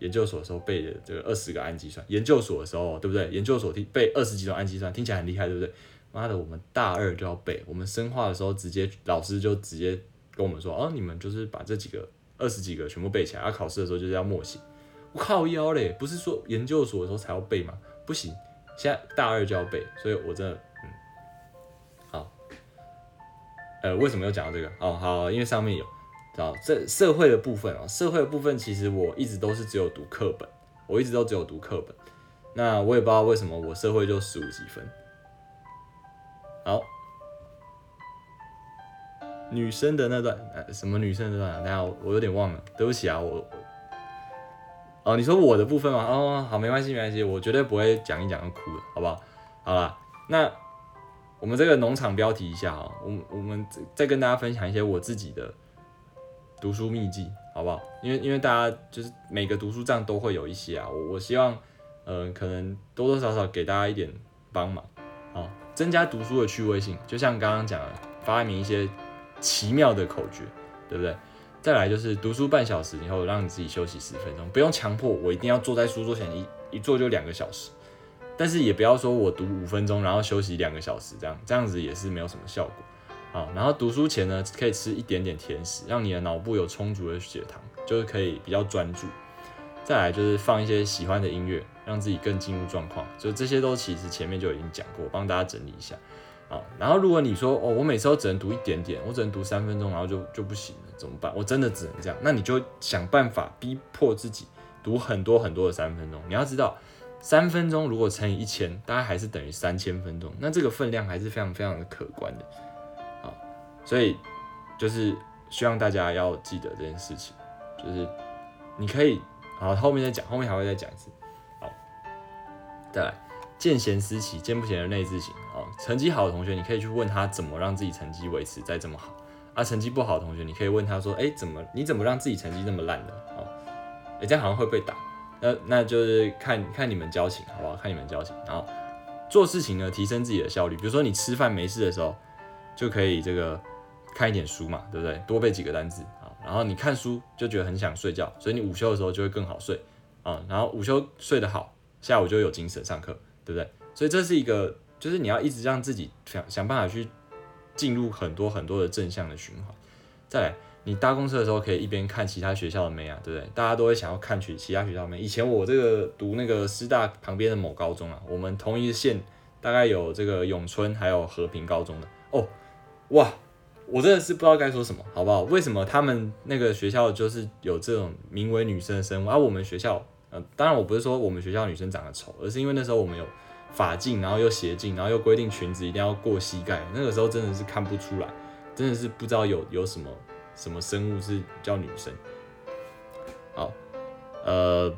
研究所的时候背的这个二十个氨基酸，研究所的时候对不对？研究所听背二十几种氨基酸，听起来很厉害，对不对？妈的，我们大二就要背，我们生化的时候直接老师就直接跟我们说，哦，你们就是把这几个二十几个全部背起来，要考试的时候就是要默写。我靠腰嘞，不是说研究所的时候才要背吗？不行，现在大二就要背，所以我真的，嗯，好，呃，为什么要讲到这个？哦，好，因为上面有。啊，这社会的部分啊，社会的部分其实我一直都是只有读课本，我一直都只有读课本。那我也不知道为什么我社会就十五几分。好，女生的那段呃，什么女生那段？等下我有点忘了，对不起啊，我。哦，你说我的部分吗？哦，好，没关系，没关系，我绝对不会讲一讲就哭的，好不好？好了，那我们这个农场标题一下哈，我我们再跟大家分享一些我自己的。读书秘籍，好不好？因为因为大家就是每个读书站都会有一些啊，我我希望，呃，可能多多少少给大家一点帮忙，啊，增加读书的趣味性。就像刚刚讲的，发明一些奇妙的口诀，对不对？再来就是读书半小时以后，让你自己休息十分钟，不用强迫我一定要坐在书桌前一一坐就两个小时，但是也不要说我读五分钟然后休息两个小时，这样这样子也是没有什么效果。啊，然后读书前呢，可以吃一点点甜食，让你的脑部有充足的血糖，就是可以比较专注。再来就是放一些喜欢的音乐，让自己更进入状况。就这些都其实前面就已经讲过，帮大家整理一下。啊，然后如果你说哦，我每次都只能读一点点，我只能读三分钟，然后就就不行了，怎么办？我真的只能这样，那你就想办法逼迫自己读很多很多的三分钟。你要知道，三分钟如果乘以一千，大概还是等于三千分钟，那这个分量还是非常非常的可观的。所以就是希望大家要记得这件事情，就是你可以好后面再讲，后面还会再讲一次。好，再来见贤思齐，见不贤而内自省。哦，成绩好的同学，你可以去问他怎么让自己成绩维持在这么好。啊，成绩不好的同学，你可以问他说，哎，怎么你怎么让自己成绩这么烂的？哦，哎，这样好像会被打。那那就是看看你们交情好不好？看你们交情。然后做事情呢，提升自己的效率。比如说你吃饭没事的时候，就可以这个。看一点书嘛，对不对？多背几个单词啊，然后你看书就觉得很想睡觉，所以你午休的时候就会更好睡啊。然后午休睡得好，下午就有精神上课，对不对？所以这是一个，就是你要一直让自己想想办法去进入很多很多的正向的循环。再来，你搭公车的时候可以一边看其他学校的妹啊，对不对？大家都会想要看去其他学校的妹。以前我这个读那个师大旁边的某高中啊，我们同一线大概有这个永春还有和平高中的哦，哇！我真的是不知道该说什么，好不好？为什么他们那个学校就是有这种名为女生的生物，而我们学校，呃，当然我不是说我们学校女生长得丑，而是因为那时候我们有法镜，然后又斜镜，然后又规定裙子一定要过膝盖，那个时候真的是看不出来，真的是不知道有有什么什么生物是叫女生。好，呃，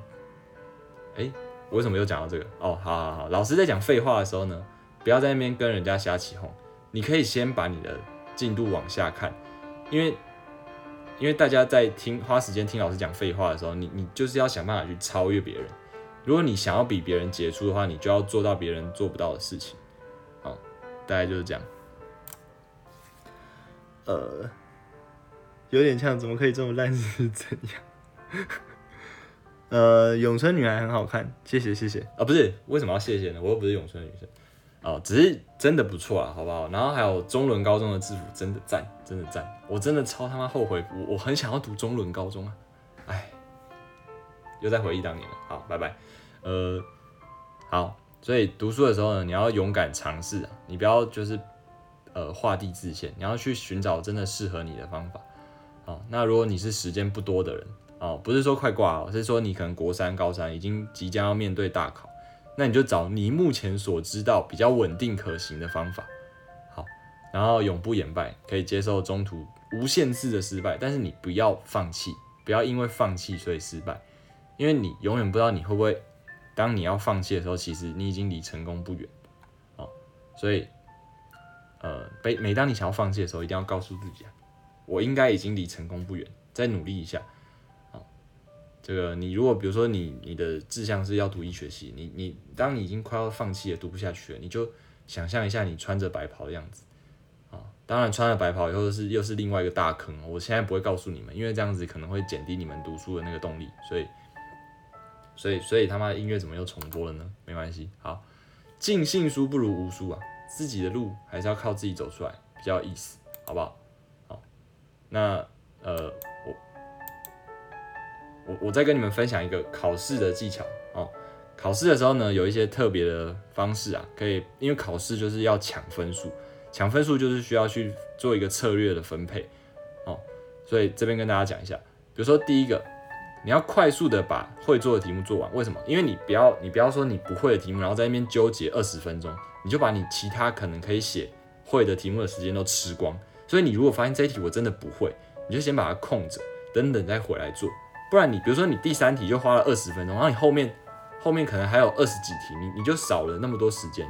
哎，我为什么又讲到这个？哦，好好好，老师在讲废话的时候呢，不要在那边跟人家瞎起哄，你可以先把你的。进度往下看，因为因为大家在听花时间听老师讲废话的时候，你你就是要想办法去超越别人，如果你想要比别人杰出的话，你就要做到别人做不到的事情。好，大概就是这样。呃，有点像，怎么可以这么烂是怎样？呃，咏春女孩很好看，谢谢谢谢啊，不是为什么要谢谢呢？我又不是咏春女生哦，只是真的不错啊，好不好？然后还有中伦高中的制服，真的赞，真的赞，我真的超他妈后悔，我我很想要读中伦高中啊，哎，又在回忆当年了。好，拜拜。呃，好，所以读书的时候呢，你要勇敢尝试啊，你不要就是呃画地自限，你要去寻找真的适合你的方法。哦，那如果你是时间不多的人。哦，不是说快挂哦，是说你可能国三、高三已经即将要面对大考，那你就找你目前所知道比较稳定可行的方法，好，然后永不言败，可以接受中途无限次的失败，但是你不要放弃，不要因为放弃所以失败，因为你永远不知道你会不会，当你要放弃的时候，其实你已经离成功不远，哦，所以，呃，每每当你想要放弃的时候，一定要告诉自己啊，我应该已经离成功不远，再努力一下。这个你如果比如说你你的志向是要读医学系，你你当你已经快要放弃了读不下去了，你就想象一下你穿着白袍的样子啊，当然穿了白袍以后是又是另外一个大坑，我现在不会告诉你们，因为这样子可能会减低你们读书的那个动力，所以所以所以他妈的音乐怎么又重播了呢？没关系，好，尽信书不如无书啊，自己的路还是要靠自己走出来比较有意思，好不好？好，那呃。我我再跟你们分享一个考试的技巧哦。考试的时候呢，有一些特别的方式啊，可以，因为考试就是要抢分数，抢分数就是需要去做一个策略的分配哦。所以这边跟大家讲一下，比如说第一个，你要快速的把会做的题目做完。为什么？因为你不要你不要说你不会的题目，然后在那边纠结二十分钟，你就把你其他可能可以写会的题目的时间都吃光。所以你如果发现这一题我真的不会，你就先把它空着，等等再回来做。不然你比如说你第三题就花了二十分钟，然后你后面后面可能还有二十几题，你你就少了那么多时间，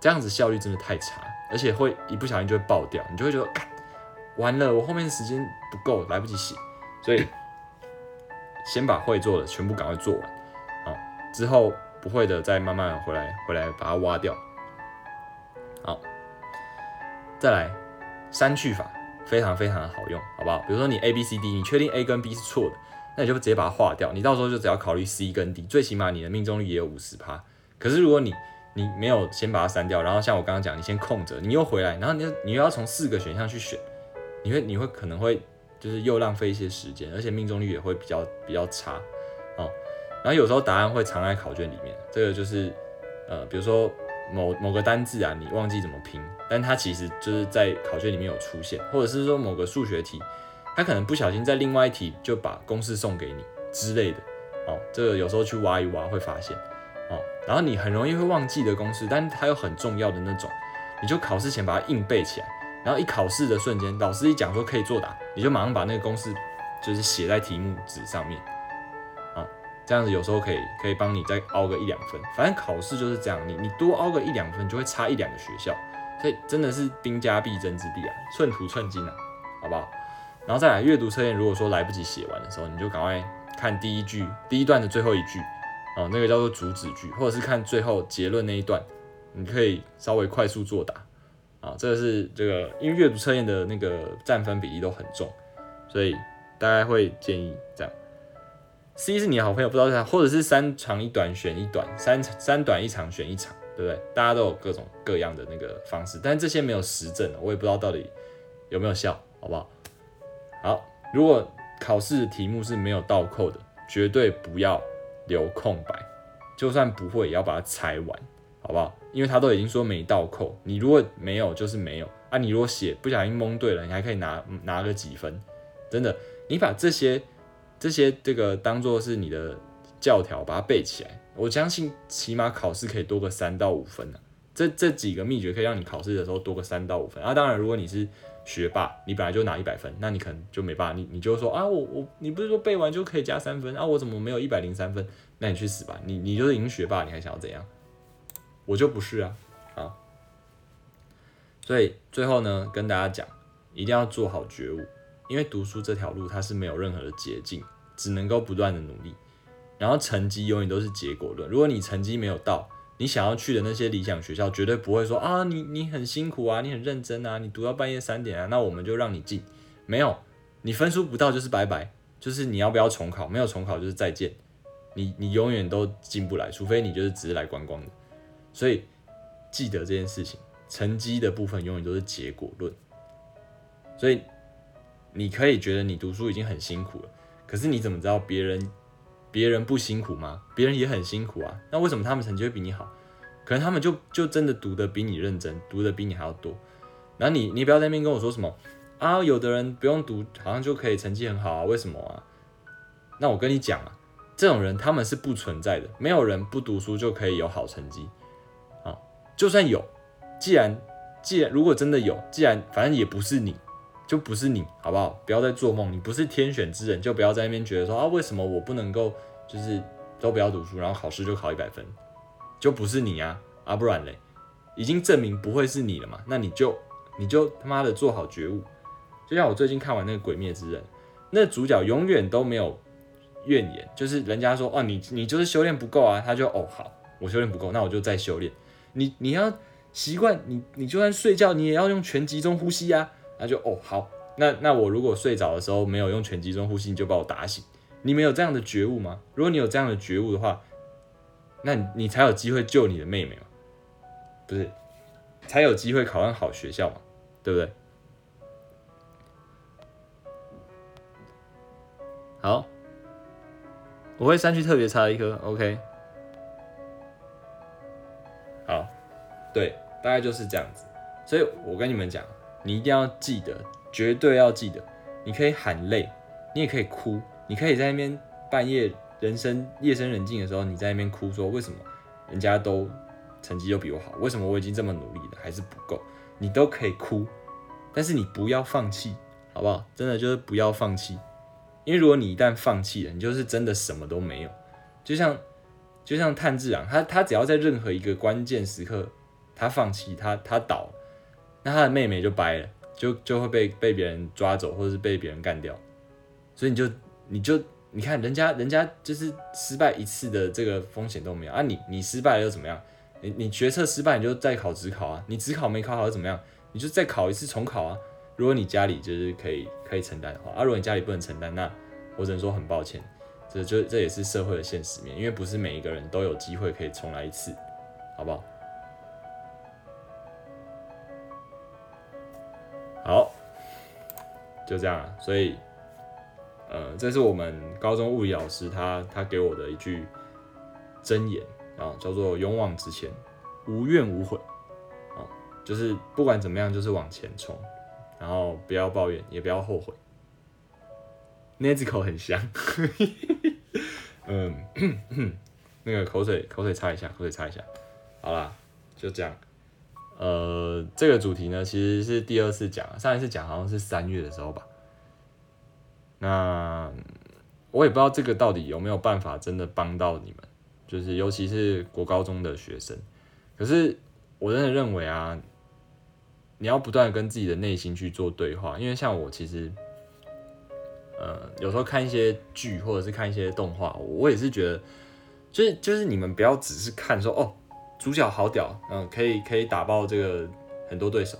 这样子效率真的太差，而且会一不小心就会爆掉，你就会觉得，完了，我后面时间不够，来不及写，所以先把会做的全部赶快做完，好，之后不会的再慢慢回来回来把它挖掉，好，再来删去法非常非常的好用，好不好？比如说你 A B C D，你确定 A 跟 B 是错的。那你就直接把它划掉，你到时候就只要考虑 C 跟 D，最起码你的命中率也有五十趴。可是如果你你没有先把它删掉，然后像我刚刚讲，你先空着，你又回来，然后你你又要从四个选项去选，你会你会可能会就是又浪费一些时间，而且命中率也会比较比较差哦。然后有时候答案会藏在考卷里面，这个就是呃，比如说某某个单字啊，你忘记怎么拼，但它其实就是在考卷里面有出现，或者是说某个数学题。他可能不小心在另外一题就把公式送给你之类的，哦，这个有时候去挖一挖会发现，哦，然后你很容易会忘记的公式，但它又很重要的那种，你就考试前把它硬背起来，然后一考试的瞬间，老师一讲说可以作答，你就马上把那个公式就是写在题目纸上面，啊，这样子有时候可以可以帮你再凹个一两分，反正考试就是这样，你你多凹个一两分就会差一两个学校，所以真的是兵家必争之地啊，寸土寸金啊，好不好？然后再来阅读测验，如果说来不及写完的时候，你就赶快看第一句第一段的最后一句，啊，那个叫做主旨句，或者是看最后结论那一段，你可以稍微快速作答，啊，这个是这个，因为阅读测验的那个占分比例都很重，所以大概会建议这样。C 是你的好朋友，不知道是啥，或者是三长一短选一短，三三短一长选一长，对不对？大家都有各种各样的那个方式，但是这些没有实证的，我也不知道到底有没有效，好不好？好，如果考试题目是没有倒扣的，绝对不要留空白，就算不会也要把它猜完，好不好？因为他都已经说没倒扣，你如果没有就是没有啊。你如果写不小心蒙对了，你还可以拿拿个几分，真的。你把这些这些这个当做是你的教条，把它背起来，我相信起码考试可以多个三到五分呢。这这几个秘诀可以让你考试的时候多个三到五分啊。当然，如果你是学霸，你本来就拿一百分，那你可能就没办法，你你就说啊，我我你不是说背完就可以加三分啊，我怎么没有一百零三分？那你去死吧，你你就是赢学霸，你还想要怎样？我就不是啊，啊，所以最后呢，跟大家讲，一定要做好觉悟，因为读书这条路它是没有任何的捷径，只能够不断的努力。然后成绩永远都是结果论。如果你成绩没有到，你想要去的那些理想学校，绝对不会说啊，你你很辛苦啊，你很认真啊，你读到半夜三点啊，那我们就让你进。没有，你分数不到就是拜拜，就是你要不要重考？没有重考就是再见，你你永远都进不来，除非你就是只是来观光的。所以记得这件事情，成绩的部分永远都是结果论。所以你可以觉得你读书已经很辛苦了，可是你怎么知道别人？别人不辛苦吗？别人也很辛苦啊。那为什么他们成绩会比你好？可能他们就就真的读的比你认真，读的比你还要多。然后你你不要在那边跟我说什么啊，有的人不用读，好像就可以成绩很好啊？为什么啊？那我跟你讲啊，这种人他们是不存在的，没有人不读书就可以有好成绩啊。就算有，既然既然如果真的有，既然反正也不是你。就不是你，好不好？不要再做梦，你不是天选之人，就不要在那边觉得说啊，为什么我不能够，就是都不要读书，然后考试就考一百分，就不是你啊，啊不然嘞，已经证明不会是你了嘛，那你就你就他妈的做好觉悟。就像我最近看完那个《鬼灭之刃》，那主角永远都没有怨言，就是人家说哦，你你就是修炼不够啊，他就哦好，我修炼不够，那我就再修炼。你你要习惯，你你就算睡觉，你也要用全集中呼吸啊。那就哦好，那那我如果睡着的时候没有用全集中呼吸，你就把我打醒。你们有这样的觉悟吗？如果你有这样的觉悟的话，那你你才有机会救你的妹妹嘛，不是？才有机会考上好学校嘛，对不对？好，我会删去特别差的一颗，OK。好，对，大概就是这样子。所以我跟你们讲。你一定要记得，绝对要记得。你可以喊累，你也可以哭，你可以在那边半夜人生夜深人静的时候，你在那边哭，说为什么人家都成绩又比我好，为什么我已经这么努力了还是不够？你都可以哭，但是你不要放弃，好不好？真的就是不要放弃，因为如果你一旦放弃了，你就是真的什么都没有。就像就像炭治郎，他他只要在任何一个关键时刻，他放弃，他他倒。那他的妹妹就掰了，就就会被被别人抓走，或者是被别人干掉，所以你就你就你看人家人家就是失败一次的这个风险都没有啊，你你失败了又怎么样？你你决策失败你就再考职考啊，你职考没考好又怎么样？你就再考一次重考啊。如果你家里就是可以可以承担的话，啊，如果你家里不能承担，那我只能说很抱歉，这就这也是社会的现实面，因为不是每一个人都有机会可以重来一次，好不？好，就这样，所以，呃，这是我们高中物理老师他他给我的一句箴言啊，叫做勇往直前，无怨无悔啊，就是不管怎么样，就是往前冲，然后不要抱怨，也不要后悔。那只口很香，嗯，那个口水口水擦一下，口水擦一下，好啦，就这样。呃，这个主题呢，其实是第二次讲，上一次讲好像是三月的时候吧。那我也不知道这个到底有没有办法真的帮到你们，就是尤其是国高中的学生。可是我真的认为啊，你要不断跟自己的内心去做对话，因为像我其实，呃，有时候看一些剧或者是看一些动画，我也是觉得，就是就是你们不要只是看说哦。主角好屌，嗯，可以可以打爆这个很多对手。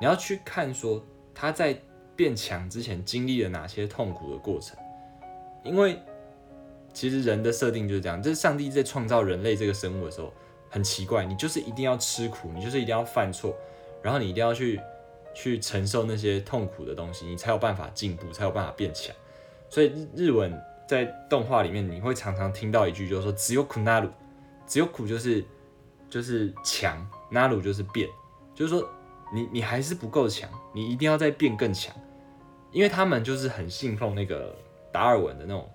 你要去看说他在变强之前经历了哪些痛苦的过程，因为其实人的设定就是这样，就是上帝在创造人类这个生物的时候很奇怪，你就是一定要吃苦，你就是一定要犯错，然后你一定要去去承受那些痛苦的东西，你才有办法进步，才有办法变强。所以日日文在动画里面你会常常听到一句，就是说只有苦那鲁，只有苦就是。就是强，纳鲁就是变，就是说你你还是不够强，你一定要再变更强，因为他们就是很信奉那个达尔文的那种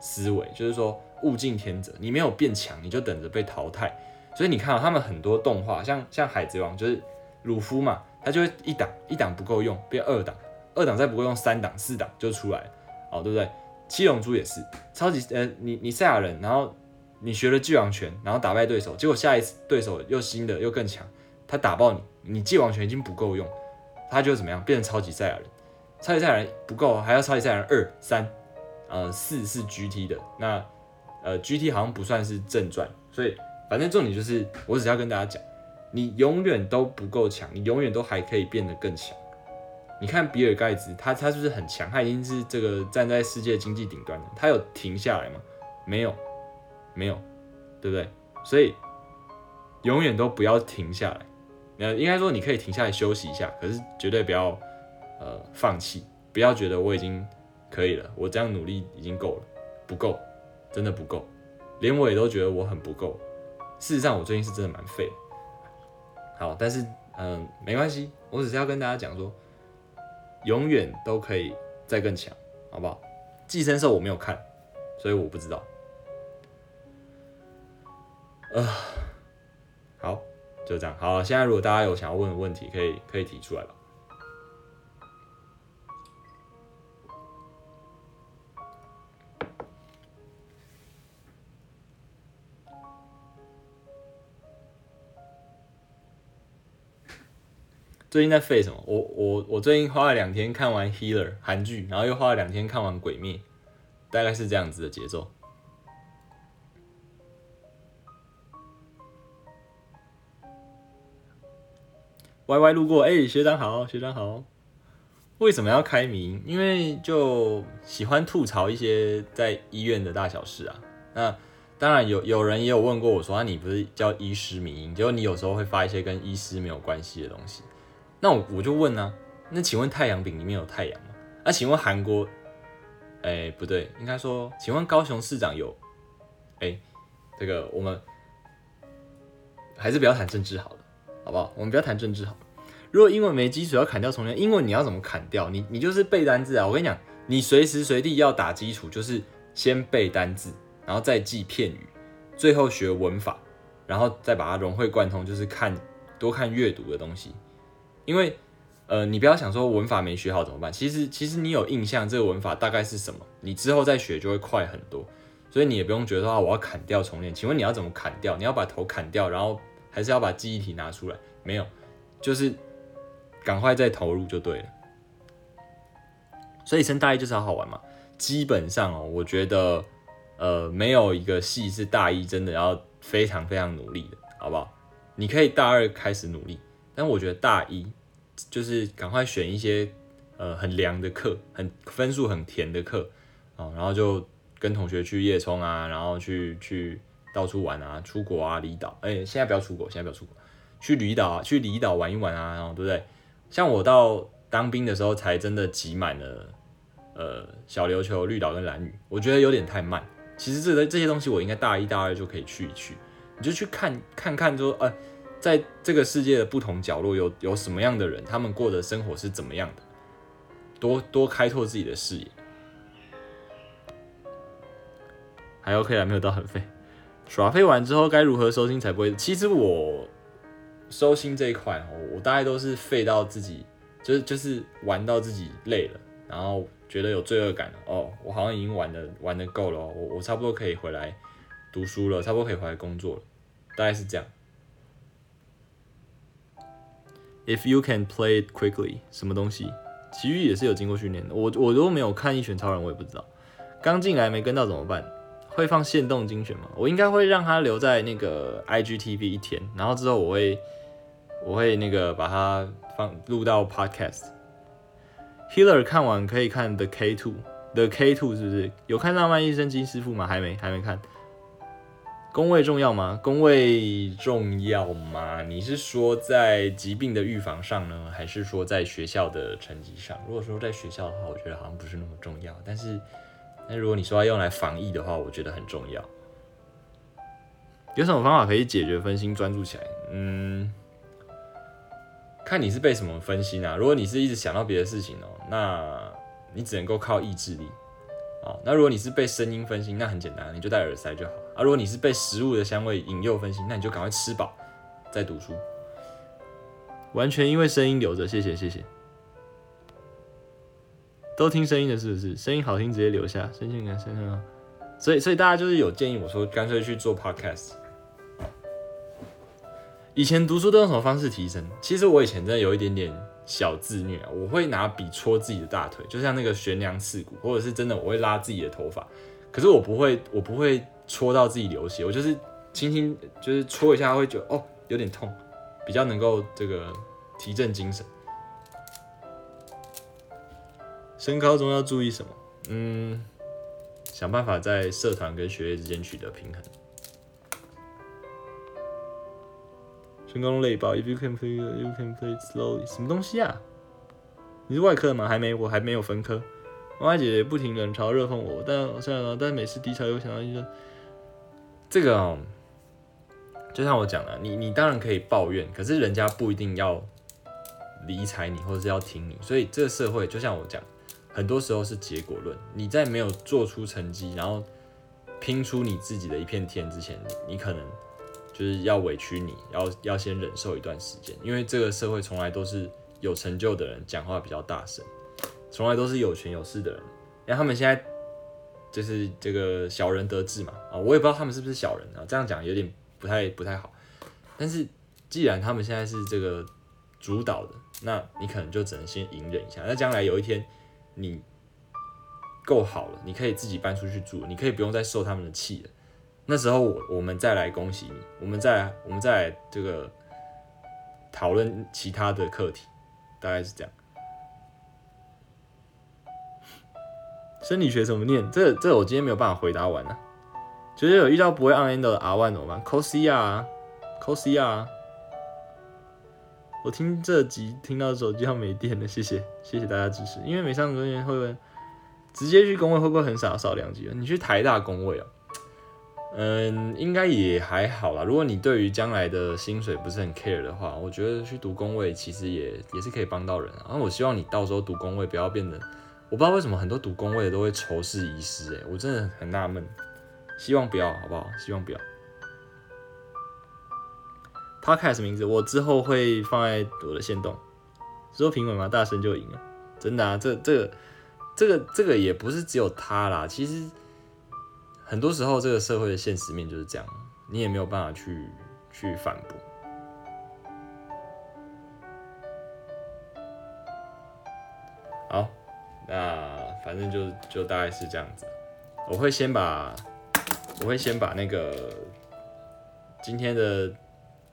思维，就是说物竞天择，你没有变强，你就等着被淘汰。所以你看到他们很多动画，像像海贼王，就是鲁夫嘛，他就会一档一档不够用，变二档，二档再不够用，三档四档就出来，哦，对不对？七龙珠也是超级呃，你你赛亚人，然后。你学了巨王拳，然后打败对手，结果下一次对手又新的又更强，他打爆你，你巨王拳已经不够用，他就怎么样变成超级赛亚人？超级赛亚人不够，还要超级赛亚人二三，呃四是 GT 的，那呃，GT 好像不算是正传，所以反正重点就是，我只要跟大家讲，你永远都不够强，你永远都还可以变得更强。你看比尔盖茨，他他是不是很强？他已经是这个站在世界经济顶端的，他有停下来吗？没有，没有，对不对？所以永远都不要停下来。呃，应该说你可以停下来休息一下，可是绝对不要呃放弃，不要觉得我已经可以了，我这样努力已经够了，不够，真的不够，连我也都觉得我很不够。事实上，我最近是真的蛮废。好，但是嗯，没关系，我只是要跟大家讲说，永远都可以再更强，好不好？寄生兽我没有看，所以我不知道。呃，好。就这样，好，现在如果大家有想要问的问题，可以可以提出来了。最近在废什么？我我我最近花了两天看完《Healer》韩剧，然后又花了两天看完《鬼灭》，大概是这样子的节奏。歪歪路过，哎，学长好，学长好。为什么要开名？因为就喜欢吐槽一些在医院的大小事啊。那当然有有人也有问过我说，啊，你不是叫医师名？结果你有时候会发一些跟医师没有关系的东西。那我我就问呢，那请问太阳饼里面有太阳吗？那请问韩国？哎，不对，应该说，请问高雄市长有？哎，这个我们还是不要谈政治好了。好不好？我们不要谈政治好。如果英文没基础要砍掉重练，英文你要怎么砍掉？你你就是背单字啊！我跟你讲，你随时随地要打基础，就是先背单字，然后再记片语，最后学文法，然后再把它融会贯通，就是看多看阅读的东西。因为呃，你不要想说文法没学好怎么办？其实其实你有印象这个文法大概是什么，你之后再学就会快很多。所以你也不用觉得啊，我要砍掉重练。请问你要怎么砍掉？你要把头砍掉，然后。还是要把记忆体拿出来，没有，就是赶快再投入就对了。所以升大一就是好好玩嘛。基本上哦，我觉得呃没有一个系是大一真的要非常非常努力的，好不好？你可以大二开始努力，但我觉得大一就是赶快选一些呃很凉的课，很分数很甜的课啊，然后就跟同学去夜冲啊，然后去去。到处玩啊，出国啊，离岛。哎，现在不要出国，现在不要出国，去离岛啊，去离岛玩一玩啊，然后对不对？像我到当兵的时候，才真的挤满了，呃，小琉球、绿岛跟蓝屿，我觉得有点太慢。其实这个这些东西，我应该大一、大二就可以去一去，你就去看看看，说，呃，在这个世界的不同角落，有有什么样的人，他们过的生活是怎么样的，多多开拓自己的视野。还 OK 啊，没有到很废。耍废完之后该如何收心才不会？其实我收心这一块哦，我大概都是废到自己，就是就是玩到自己累了，然后觉得有罪恶感了哦，我好像已经玩的玩的够了，我我差不多可以回来读书了，差不多可以回来工作了，大概是这样。If you can play it quickly，什么东西？奇遇也是有经过训练的，我我都没有看一拳超人，我也不知道，刚进来没跟到怎么办？会放限动精选吗？我应该会让他留在那个 IGTV 一天，然后之后我会我会那个把它放录到 Podcast。Healer 看完可以看 The K Two，The K Two 是不是有看浪漫医生金师傅吗？还没，还没看。工位重要吗？工位重要吗？你是说在疾病的预防上呢，还是说在学校的成绩上？如果说在学校的话，我觉得好像不是那么重要，但是。那如果你说要用来防疫的话，我觉得很重要。有什么方法可以解决分心专注起来？嗯，看你是被什么分心啊。如果你是一直想到别的事情哦，那你只能够靠意志力。哦，那如果你是被声音分心，那很简单，你就戴耳塞就好。啊，如果你是被食物的香味引诱分心，那你就赶快吃饱再读书。完全因为声音留着，谢谢谢谢。都听声音的，是不是？声音好听直接留下，声线感声很好。所以，所以大家就是有建议我说，干脆去做 podcast。以前读书都用什么方式提升？其实我以前真的有一点点小自虐啊，我会拿笔戳自己的大腿，就像那个悬梁刺股，或者是真的我会拉自己的头发。可是我不会，我不会戳到自己流血，我就是轻轻就是戳一下，会觉得哦有点痛，比较能够这个提振精神。升高中要注意什么？嗯，想办法在社团跟学业之间取得平衡。升高中累爆，If you can play, you can play slowly。什么东西啊？你是外科的吗？还没，我还没有分科。妈妈姐姐不停冷嘲热讽我，但算了，但每次低潮又想到一个，这个哦，就像我讲的，你你当然可以抱怨，可是人家不一定要理睬你，或者是要听你。所以这个社会就像我讲。很多时候是结果论，你在没有做出成绩，然后拼出你自己的一片天之前，你可能就是要委屈，你要要先忍受一段时间，因为这个社会从来都是有成就的人讲话比较大声，从来都是有权有势的人，因为他们现在就是这个小人得志嘛，啊，我也不知道他们是不是小人啊，这样讲有点不太不太好，但是既然他们现在是这个主导的，那你可能就只能先隐忍一下，那将来有一天。你够好了，你可以自己搬出去住，你可以不用再受他们的气了。那时候我我们再来恭喜你，我们再我们再来这个讨论其他的课题，大概是这样。生理学怎么念？这这我今天没有办法回答完呢。就是有遇到不会按 end 的 R one 怎么办？cos 啊，cos 啊。我听这集听到手机要没电了，谢谢 谢谢大家支持。因为没上公会会问直接去工位会不会很少少两级？你去台大工位啊？嗯，应该也还好啦。如果你对于将来的薪水不是很 care 的话，我觉得去读工位其实也也是可以帮到人。然后我希望你到时候读工位不要变得，我不知道为什么很多读工位的都会仇视遗失，哎，我真的很纳闷。希望不要，好不好？希望不要。Podcast 名字我之后会放在我的线动，说评委嘛，大声就赢了，真的啊，这这个这个这个也不是只有他啦，其实很多时候这个社会的现实面就是这样，你也没有办法去去反驳。好，那反正就就大概是这样子，我会先把我会先把那个今天的。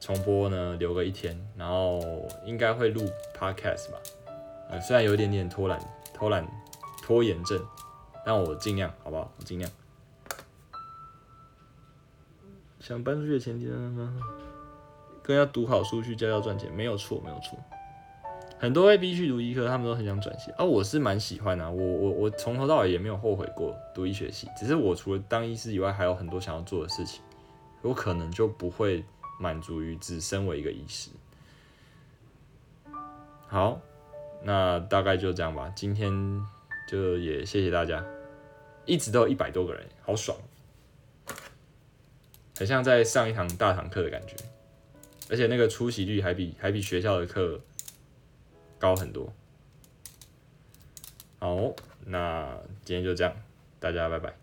重播呢，留个一天，然后应该会录 podcast 吧，呃，虽然有一点点拖懒、偷懒、拖延症，但我尽量，好不好？我尽量。想搬出去的前提呢，更要读好书去教教赚钱，没有错，没有错。很多被逼去读医科，他们都很想转系，啊，我是蛮喜欢的，我我我从头到尾也没有后悔过读医学系，只是我除了当医师以外，还有很多想要做的事情，我可能就不会。满足于只身为一个医师。好，那大概就这样吧。今天就也谢谢大家，一直都有一百多个人，好爽，很像在上一堂大堂课的感觉，而且那个出席率还比还比学校的课高很多。好，那今天就这样，大家拜拜。